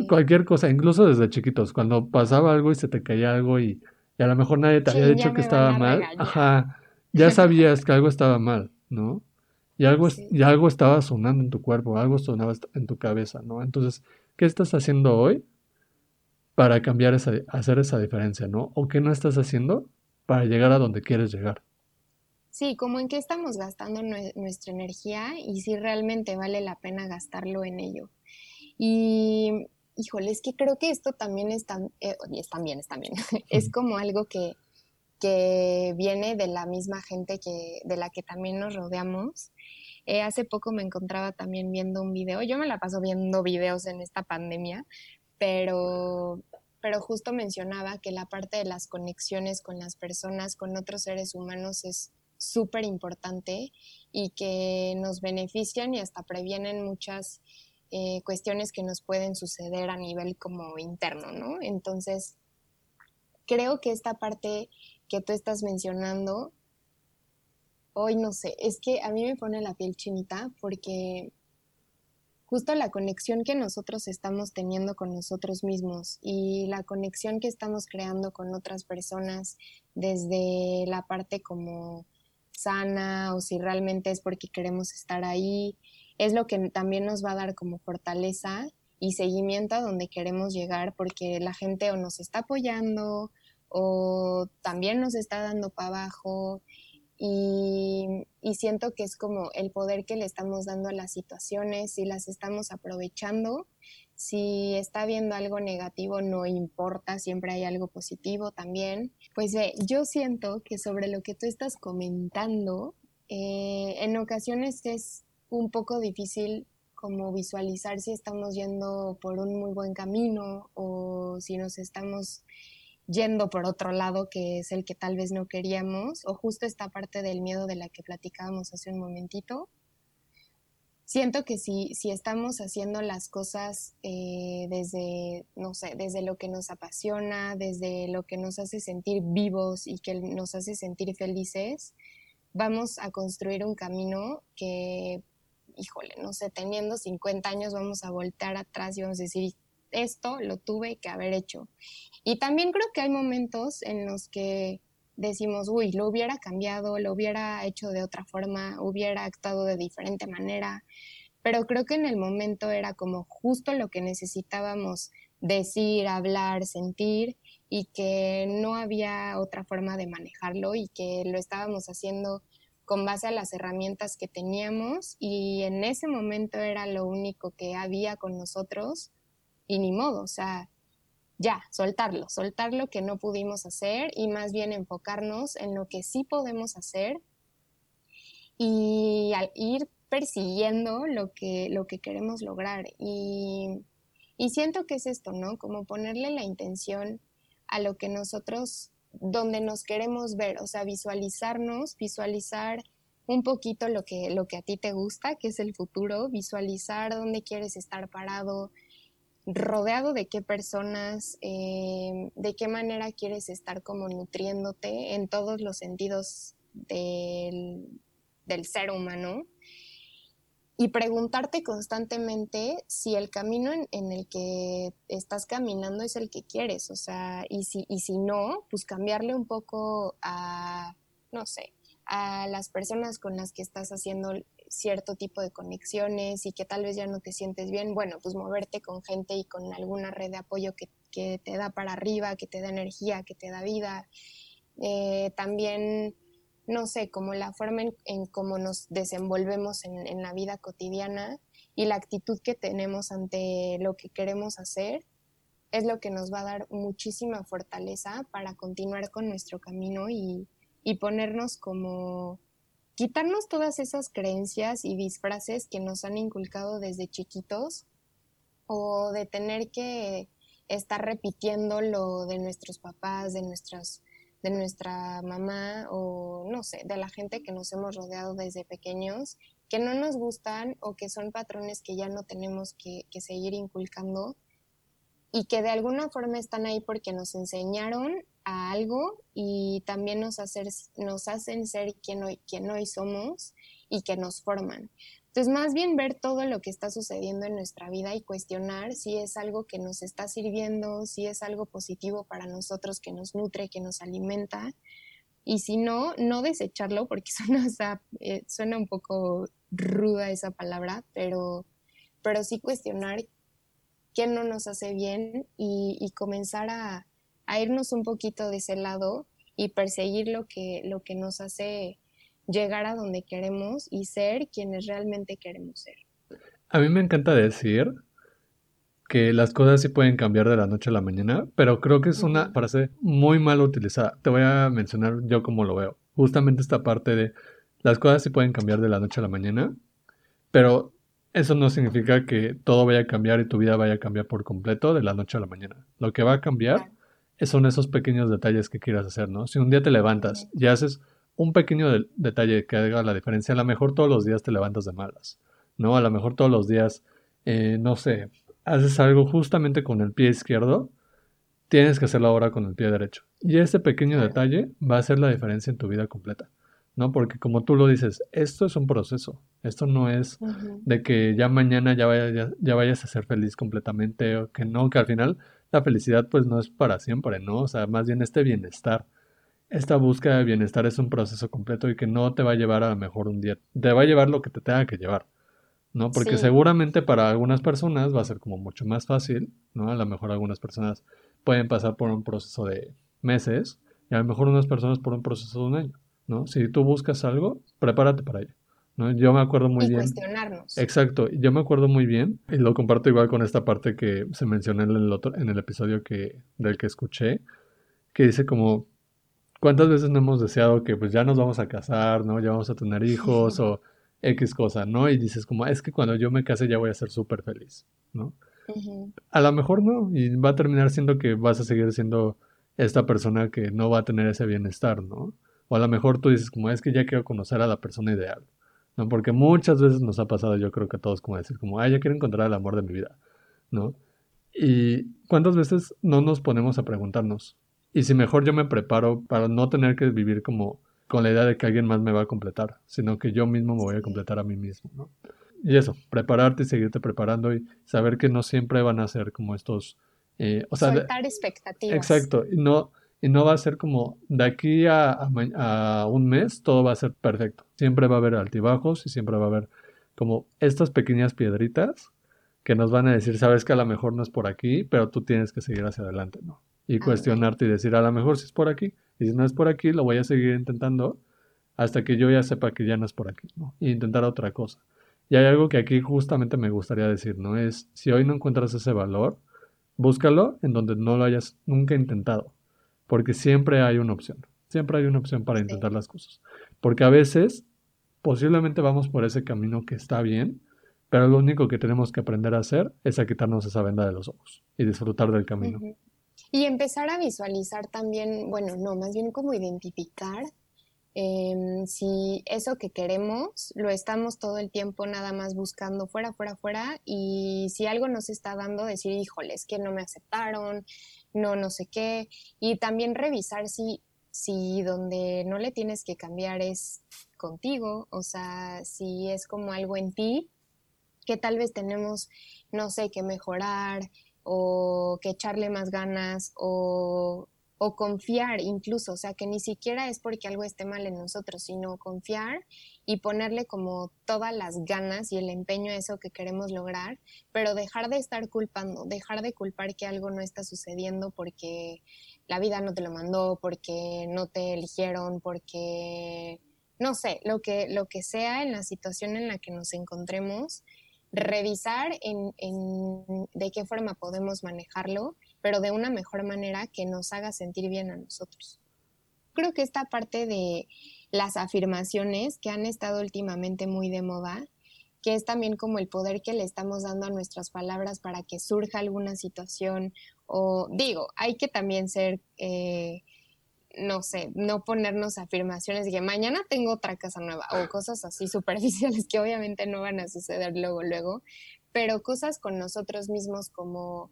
Speaker 1: Cualquier cosa, incluso desde chiquitos, cuando pasaba algo y se te caía algo y, a lo mejor nadie te había dicho que estaba mal, ajá, ya (laughs) sabías que algo estaba mal, ¿no? Y algo, y algo estaba sonando en tu cuerpo, algo sonaba en tu cabeza, ¿no? Entonces, ¿qué estás haciendo hoy para cambiar esa, hacer esa diferencia, ¿no? ¿O qué no estás haciendo para llegar a donde quieres llegar.
Speaker 2: Sí, como en qué estamos gastando nuestra energía y si realmente vale la pena gastarlo en ello. Y, híjole, es que creo que esto también es, tan, eh, es también, es también, (laughs) es como algo que, que viene de la misma gente que, de la que también nos rodeamos. Eh, hace poco me encontraba también viendo un video, yo me la paso viendo videos en esta pandemia, pero pero justo mencionaba que la parte de las conexiones con las personas, con otros seres humanos es súper importante y que nos benefician y hasta previenen muchas eh, cuestiones que nos pueden suceder a nivel como interno, ¿no? Entonces, creo que esta parte que tú estás mencionando, hoy no sé, es que a mí me pone la piel chinita porque justo la conexión que nosotros estamos teniendo con nosotros mismos y la conexión que estamos creando con otras personas desde la parte como sana o si realmente es porque queremos estar ahí, es lo que también nos va a dar como fortaleza y seguimiento a donde queremos llegar porque la gente o nos está apoyando o también nos está dando para abajo y, siento que es como el poder que le estamos dando a las situaciones, si las estamos aprovechando, si está viendo algo negativo, no importa, siempre hay algo positivo también. Pues yo siento que sobre lo que tú estás comentando, eh, en ocasiones es un poco difícil como visualizar si estamos yendo por un muy buen camino o si nos estamos yendo por otro lado, que es el que tal vez no queríamos, o justo esta parte del miedo de la que platicábamos hace un momentito. Siento que si, si estamos haciendo las cosas eh, desde, no sé, desde lo que nos apasiona, desde lo que nos hace sentir vivos y que nos hace sentir felices, vamos a construir un camino que, híjole, no sé, teniendo 50 años vamos a voltear atrás y vamos a decir, esto lo tuve que haber hecho. Y también creo que hay momentos en los que decimos, uy, lo hubiera cambiado, lo hubiera hecho de otra forma, hubiera actuado de diferente manera, pero creo que en el momento era como justo lo que necesitábamos decir, hablar, sentir y que no había otra forma de manejarlo y que lo estábamos haciendo con base a las herramientas que teníamos y en ese momento era lo único que había con nosotros y ni modo, o sea, ya, soltarlo, soltar lo que no pudimos hacer y más bien enfocarnos en lo que sí podemos hacer y al ir persiguiendo lo que, lo que queremos lograr. Y, y siento que es esto, ¿no? Como ponerle la intención a lo que nosotros, donde nos queremos ver, o sea, visualizarnos, visualizar un poquito lo que, lo que a ti te gusta, que es el futuro, visualizar dónde quieres estar parado, rodeado de qué personas, eh, de qué manera quieres estar como nutriéndote en todos los sentidos del, ser humano. Y preguntarte constantemente si el camino en, el que estás caminando es el que quieres, o sea, y si, y si no, pues cambiarle un poco a, no sé, a las personas con las que estás haciendo cierto tipo de conexiones y que tal vez ya no te sientes bien, bueno, pues moverte con gente y con alguna red de apoyo que, te da para arriba, que te da energía, que te da vida. Eh, también, no sé, como la forma en, cómo nos desenvolvemos en, en la vida cotidiana y la actitud que tenemos ante lo que queremos hacer es lo que nos va a dar muchísima fortaleza para continuar con nuestro camino y, y ponernos como quitarnos todas esas creencias y disfraces que nos han inculcado desde chiquitos o de tener que estar repitiendo lo de nuestros papás, de nuestras de nuestra mamá o no sé, de la gente que nos hemos rodeado desde pequeños, que no nos gustan o que son patrones que ya no tenemos que, que seguir inculcando y que de alguna forma están ahí porque nos enseñaron a algo y también nos, hacer, nos hacen ser quien hoy, quien hoy somos y que nos forman. Entonces, más bien ver todo lo que está sucediendo en nuestra vida y cuestionar si es algo que nos está sirviendo, si es algo positivo para nosotros, que nos nutre, que nos alimenta. Y si no, no desecharlo, porque (laughs) suena, eh, suena un poco ruda esa palabra, pero, pero sí cuestionar qué no nos hace bien y, comenzar a, a, irnos un poquito de ese lado y perseguir lo que, lo que nos hace llegar a donde queremos y ser quienes realmente queremos ser.
Speaker 1: A mí me encanta decir que las cosas sí pueden cambiar de la noche a la mañana, pero creo que es una frase muy mal utilizada. Te voy a mencionar yo cómo lo veo. Justamente esta parte de las cosas sí pueden cambiar de la noche a la mañana, pero eso no significa que todo vaya a cambiar y tu vida vaya a cambiar por completo de la noche a la mañana. Lo que va a cambiar son esos pequeños detalles que quieras hacer, ¿no? Si un día te levantas y haces un pequeño detalle que haga la diferencia. A lo mejor todos los días te levantas de malas, ¿no? A lo mejor todos los días, eh, no sé, haces algo justamente con el pie izquierdo, tienes que hacerlo ahora con el pie derecho. Y ese pequeño detalle va a hacer la diferencia en tu vida completa, ¿no? Porque como tú lo dices, esto es un proceso. Esto no es de que ya mañana ya, ya vayas a ser feliz completamente o que no, que al final la felicidad pues no es para siempre, ¿no? O sea, más bien este bienestar esta búsqueda de bienestar es un proceso completo y que no te va a llevar a lo mejor un día, te va a llevar lo que te tenga que llevar, ¿no? Porque seguramente para algunas personas va a ser como mucho más fácil, ¿no? A lo mejor algunas personas pueden pasar por un proceso de meses y a lo mejor unas personas por un proceso de un año, ¿no? Si tú buscas algo, prepárate para ello. ¿No? Yo me acuerdo muy y bien.
Speaker 2: Cuestionarnos.
Speaker 1: Exacto, yo me acuerdo muy bien, y lo comparto igual con esta parte que se mencionó en el, otro, en el episodio que, del que escuché, que dice como, ¿Cuántas veces no hemos deseado que pues ya nos vamos a casar, ¿no? Ya vamos a tener hijos (laughs) o X cosa, ¿no? Y dices como, es que cuando yo me case ya voy a ser súper feliz, ¿no? A lo mejor no, y va a terminar siendo que vas a seguir siendo esta persona que no va a tener ese bienestar, ¿no? O a lo mejor tú dices como, es que ya quiero conocer a la persona ideal, ¿no? Porque muchas veces nos ha pasado, yo creo que a todos como decir como, ay, ya quiero encontrar el amor de mi vida, ¿no? Y cuántas veces no nos ponemos a preguntarnos, y si mejor yo me preparo para no tener que vivir como con la idea de que alguien más me va a completar, sino que yo mismo me voy a completar a mí mismo, ¿no? Y eso, prepararte y seguirte preparando y saber que no siempre van a ser como estos...
Speaker 2: Eh, o sea, Soltar expectativas.
Speaker 1: Exacto, y no, y no va a ser como de aquí a, a, un mes todo va a ser perfecto. Siempre va a haber altibajos y siempre va a haber como estas pequeñas piedritas que nos van a decir, sabes que a lo mejor no es por aquí, pero tú tienes que seguir hacia adelante, ¿no? y ah, cuestionarte y decir, a lo mejor si es por aquí, y si no es por aquí, lo voy a seguir intentando hasta que yo ya sepa que ya no es por aquí, ¿no? Y intentar otra cosa. Y hay algo que aquí justamente me gustaría decir, ¿no? Es, si hoy no encuentras ese valor, búscalo en donde no lo hayas nunca intentado, porque siempre hay una opción, siempre hay una opción para intentar las cosas. Porque a veces, posiblemente vamos por ese camino que está bien, pero lo único que tenemos que aprender a hacer es a quitarnos esa venda de los ojos y disfrutar del camino.
Speaker 2: Y empezar a visualizar también, bueno, no, más bien como identificar em, si eso que queremos lo estamos todo el tiempo nada más buscando fuera, fuera, fuera, y si algo nos está dando, decir, híjole, es que no me aceptaron, no, no sé qué, y también revisar si, si donde no le tienes que cambiar es contigo, o sea, si es como algo en ti que tal vez tenemos, no sé, que mejorar, o que echarle más ganas o, confiar incluso, o sea, que ni siquiera es porque algo esté mal en nosotros, sino confiar y ponerle como todas las ganas y el empeño a eso que queremos lograr, pero dejar de estar culpando, dejar de culpar que algo no está sucediendo porque la vida no te lo mandó, porque no te eligieron, porque no sé, lo que, lo que sea en la situación en la que nos encontremos, revisar en, de qué forma podemos manejarlo pero de una mejor manera que nos haga sentir bien a nosotros. Creo que esta parte de las afirmaciones que han estado últimamente muy de moda, que es también como el poder que le estamos dando a nuestras palabras para que surja alguna situación o digo, hay que también ser, eh, no sé, no ponernos afirmaciones de que mañana tengo otra casa nueva o cosas así superficiales que obviamente no van a suceder luego, luego, pero cosas con nosotros mismos como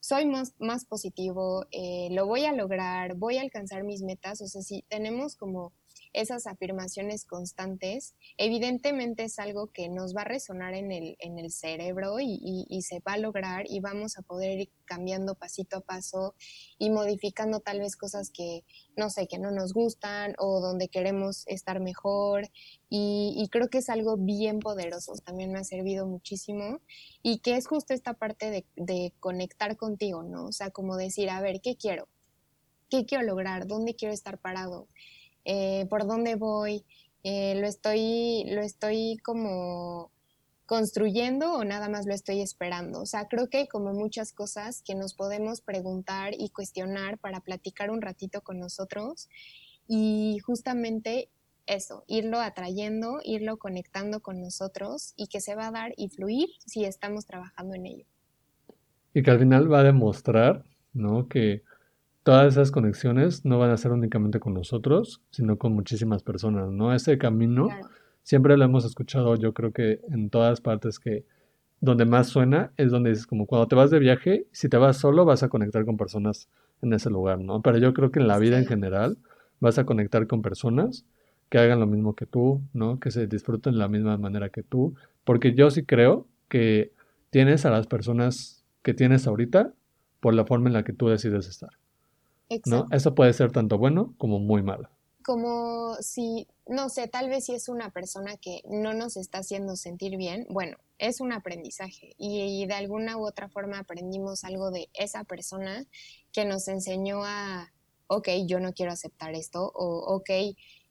Speaker 2: soy más, más positivo, eh, lo voy a lograr, voy a alcanzar mis metas, o sea, si tenemos como esas afirmaciones constantes, evidentemente es algo que nos va a resonar en el, en el cerebro y, y, se va a lograr y vamos a poder ir cambiando pasito a paso y modificando tal vez cosas que, no sé, que no nos gustan o donde queremos estar mejor. Y, y creo que es algo bien poderoso, también me ha servido muchísimo y que es justo esta parte de, de conectar contigo, ¿no? O sea, como decir, a ver, ¿qué quiero? ¿Qué quiero lograr? ¿Dónde quiero estar parado? Eh, por dónde voy, eh, lo estoy, lo estoy como construyendo o nada más lo estoy esperando. O sea, creo que hay como muchas cosas que nos podemos preguntar y cuestionar para platicar un ratito con nosotros y justamente eso, irlo atrayendo, irlo conectando con nosotros y que se va a dar y fluir si estamos trabajando en ello.
Speaker 1: Y que al final va a demostrar, ¿no? Que todas esas conexiones no van a ser únicamente con nosotros, sino con muchísimas personas, ¿no? Ese camino siempre lo hemos escuchado, yo creo que en todas partes que donde más suena es donde dices como cuando te vas de viaje, si te vas solo vas a conectar con personas en ese lugar, ¿no? Pero yo creo que en la vida en general vas a conectar con personas que hagan lo mismo que tú, ¿no? Que se disfruten de la misma manera que tú, porque yo sí creo que tienes a las personas que tienes ahorita por la forma en la que tú decides estar. ¿No? Eso puede ser tanto bueno como muy malo.
Speaker 2: Como si, no sé, tal vez si es una persona que no nos está haciendo sentir bien, bueno, es un aprendizaje y, de alguna u otra forma aprendimos algo de esa persona que nos enseñó a, ok, yo no quiero aceptar esto o ok,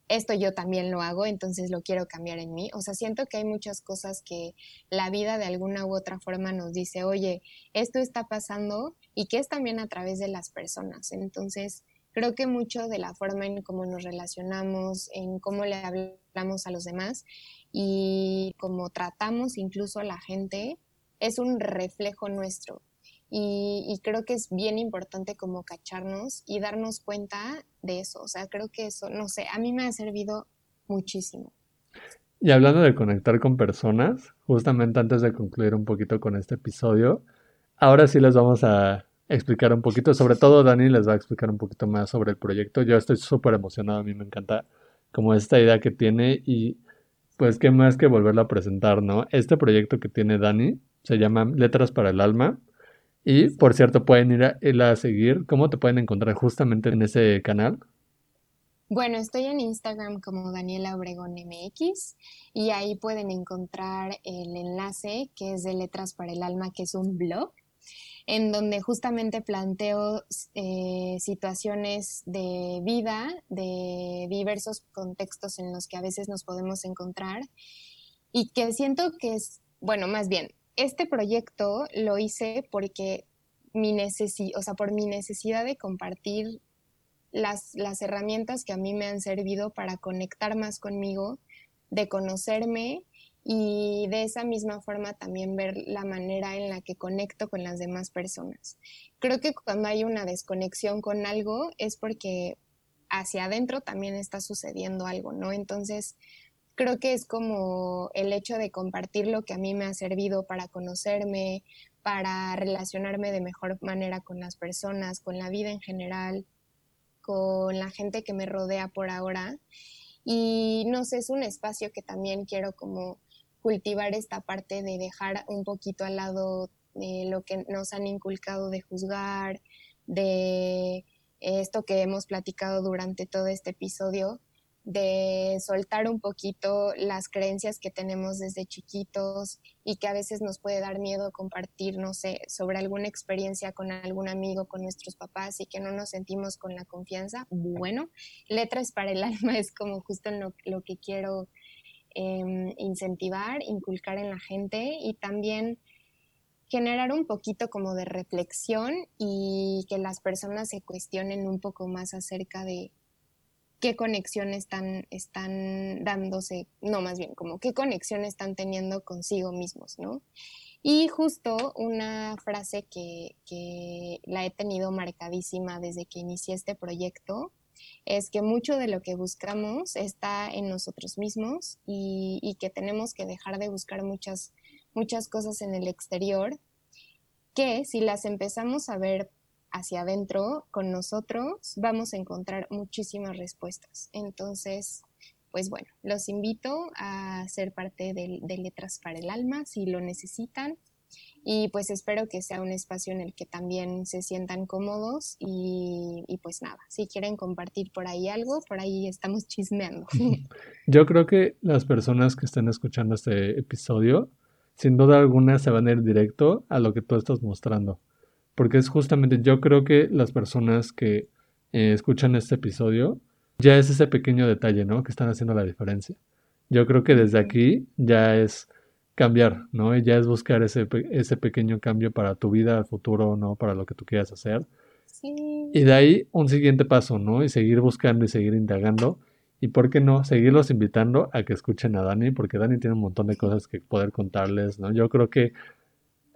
Speaker 2: esto yo también lo hago, entonces lo quiero cambiar en mí. O sea, siento que hay muchas cosas que la vida de alguna u otra forma nos dice, oye, esto está pasando y que es también a través de las personas. Entonces, creo que mucho de la forma en cómo nos relacionamos, en cómo le hablamos a los demás y cómo tratamos incluso a la gente, es un reflejo nuestro. Y, creo que es bien importante como cacharnos y darnos cuenta de eso. O sea, creo que eso, no sé, a mí me ha servido muchísimo.
Speaker 1: Y hablando de conectar con personas, justamente antes de concluir un poquito con este episodio, ahora sí les vamos a explicar un poquito, sobre todo Dani les va a explicar un poquito más sobre el proyecto. Yo estoy súper emocionado, a mí me encanta como esta idea que tiene y pues qué más que volverla a presentar, ¿no? Este proyecto que tiene Dani se llama Letras para el Alma y por cierto, pueden ir a, a seguir. ¿Cómo te pueden encontrar justamente en ese canal?
Speaker 2: Bueno, estoy en Instagram como Daniela Obregón MX y ahí pueden encontrar el enlace que es de Letras para el Alma, que es un blog en donde justamente planteo eh, situaciones de vida, de diversos contextos en los que a veces nos podemos encontrar y que siento que es, bueno, más bien, este proyecto lo hice porque mi o sea, por mi necesidad de compartir las, las herramientas que a mí me han servido para conectar más conmigo, de conocerme y de esa misma forma también ver la manera en la que conecto con las demás personas. Creo que cuando hay una desconexión con algo es porque hacia adentro también está sucediendo algo, ¿no? Entonces, creo que es como el hecho de compartir lo que a mí me ha servido para conocerme, para relacionarme de mejor manera con las personas, con la vida en general, con la gente que me rodea por ahora. Y no sé, es un espacio que también quiero como cultivar esta parte de dejar un poquito al lado eh, lo que nos han inculcado de juzgar, de esto que hemos platicado durante todo este episodio, de soltar un poquito las creencias que tenemos desde chiquitos y que a veces nos puede dar miedo compartir, no sé, sobre alguna experiencia con algún amigo, con nuestros papás y que no nos sentimos con la confianza. Bueno, letras para el (laughs) alma es como justo lo, lo que quiero em, incentivar, inculcar en la gente y también generar un poquito como de reflexión y que las personas se cuestionen un poco más acerca de qué conexión están, están dándose, no más bien, como qué conexión están teniendo consigo mismos, ¿no? Y justo una frase que, que la he tenido marcadísima desde que inicié este proyecto es que mucho de lo que buscamos está en nosotros mismos y, que tenemos que dejar de buscar muchas muchas cosas en el exterior que si las empezamos a ver hacia adentro con nosotros, vamos a encontrar muchísimas respuestas. Entonces, pues bueno, los invito a ser parte de, Letras para el Alma si lo necesitan. Y pues espero que sea un espacio en el que también se sientan cómodos y, y, pues nada, si quieren compartir por ahí algo, por ahí estamos chismeando. (laughs)
Speaker 1: Yo creo que las personas que estén escuchando este episodio sin duda alguna se van a ir directo a lo que tú estás mostrando. Porque es justamente, yo creo que las personas que eh, escuchan este episodio, ya es ese pequeño detalle, ¿no? Que están haciendo la diferencia. Yo creo que desde aquí ya es cambiar, ¿no? Y ya es buscar ese, ese pequeño cambio para tu vida, futuro, ¿no? Para lo que tú quieras hacer. Sí. Y de ahí un siguiente paso, ¿no? Y seguir buscando y seguir indagando y por qué no, seguirlos invitando a que escuchen a Dani, porque Dani tiene un montón de cosas que poder contarles, ¿no? Yo creo que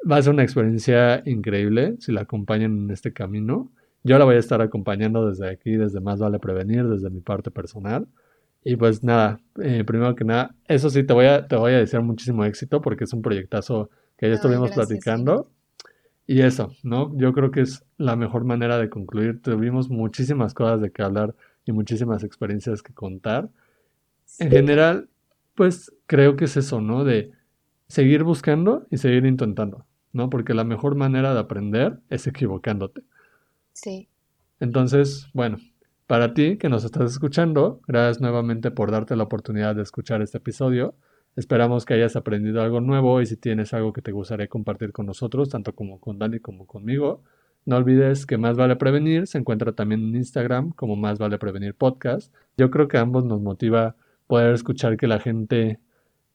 Speaker 1: va a ser una experiencia increíble si la acompañan en este camino. Yo la voy a estar acompañando desde aquí, desde Más Vale Prevenir, desde mi parte personal. Y pues nada, eh, primero que nada, eso sí, te voy, a, te voy a desear muchísimo éxito porque es un proyectazo que ya estuvimos platicando. Y eso, ¿no? Yo creo que es la mejor manera de concluir. Tuvimos muchísimas cosas de que hablar y muchísimas experiencias que contar. En general, pues creo que es eso, ¿no? De seguir buscando y seguir intentando, ¿no? Porque la mejor manera de aprender es equivocándote. Sí. Entonces, bueno, para ti que nos estás escuchando, gracias nuevamente por darte la oportunidad de escuchar este episodio. Esperamos que hayas aprendido algo nuevo y si tienes algo que te gustaría compartir con nosotros, tanto como con Dani como conmigo, no olvides que Más Vale Prevenir se encuentra también en Instagram como Más Vale Prevenir Podcast. Yo creo que a ambos nos motiva poder escuchar que la gente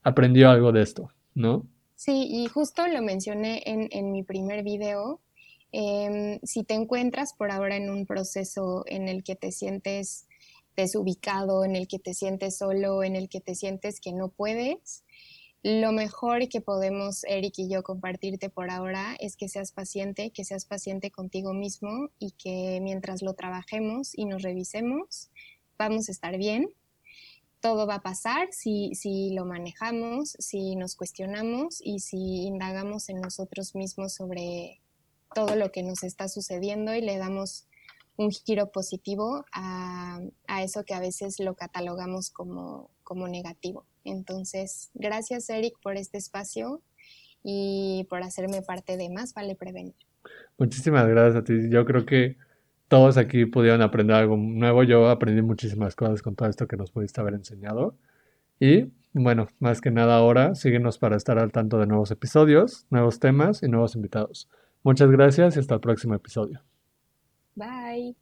Speaker 1: aprendió algo de esto, ¿no?
Speaker 2: Sí, y justo lo mencioné en, mi primer video. Em, si te encuentras por ahora en un proceso en el que te sientes desubicado, en el que te sientes solo, en el que te sientes que no puedes, lo mejor que podemos, Eric y yo, compartirte por ahora es que seas paciente, que seas paciente contigo mismo y que mientras lo trabajemos y nos revisemos, vamos a estar bien. Todo va a pasar si, si lo manejamos, si nos cuestionamos y si indagamos en nosotros mismos sobre todo lo que nos está sucediendo y le damos un giro positivo a, a eso que a veces lo catalogamos como, como negativo. Entonces, gracias Eric por este espacio y por hacerme parte de Más Vale Prevenir.
Speaker 1: Muchísimas gracias a ti. Yo creo que todos aquí pudieron aprender algo nuevo. Yo aprendí muchísimas cosas con todo esto que nos pudiste haber enseñado. Y bueno, más que nada ahora, síguenos para estar al tanto de nuevos episodios, nuevos temas y nuevos invitados. Muchas gracias y hasta el próximo episodio.
Speaker 2: Bye.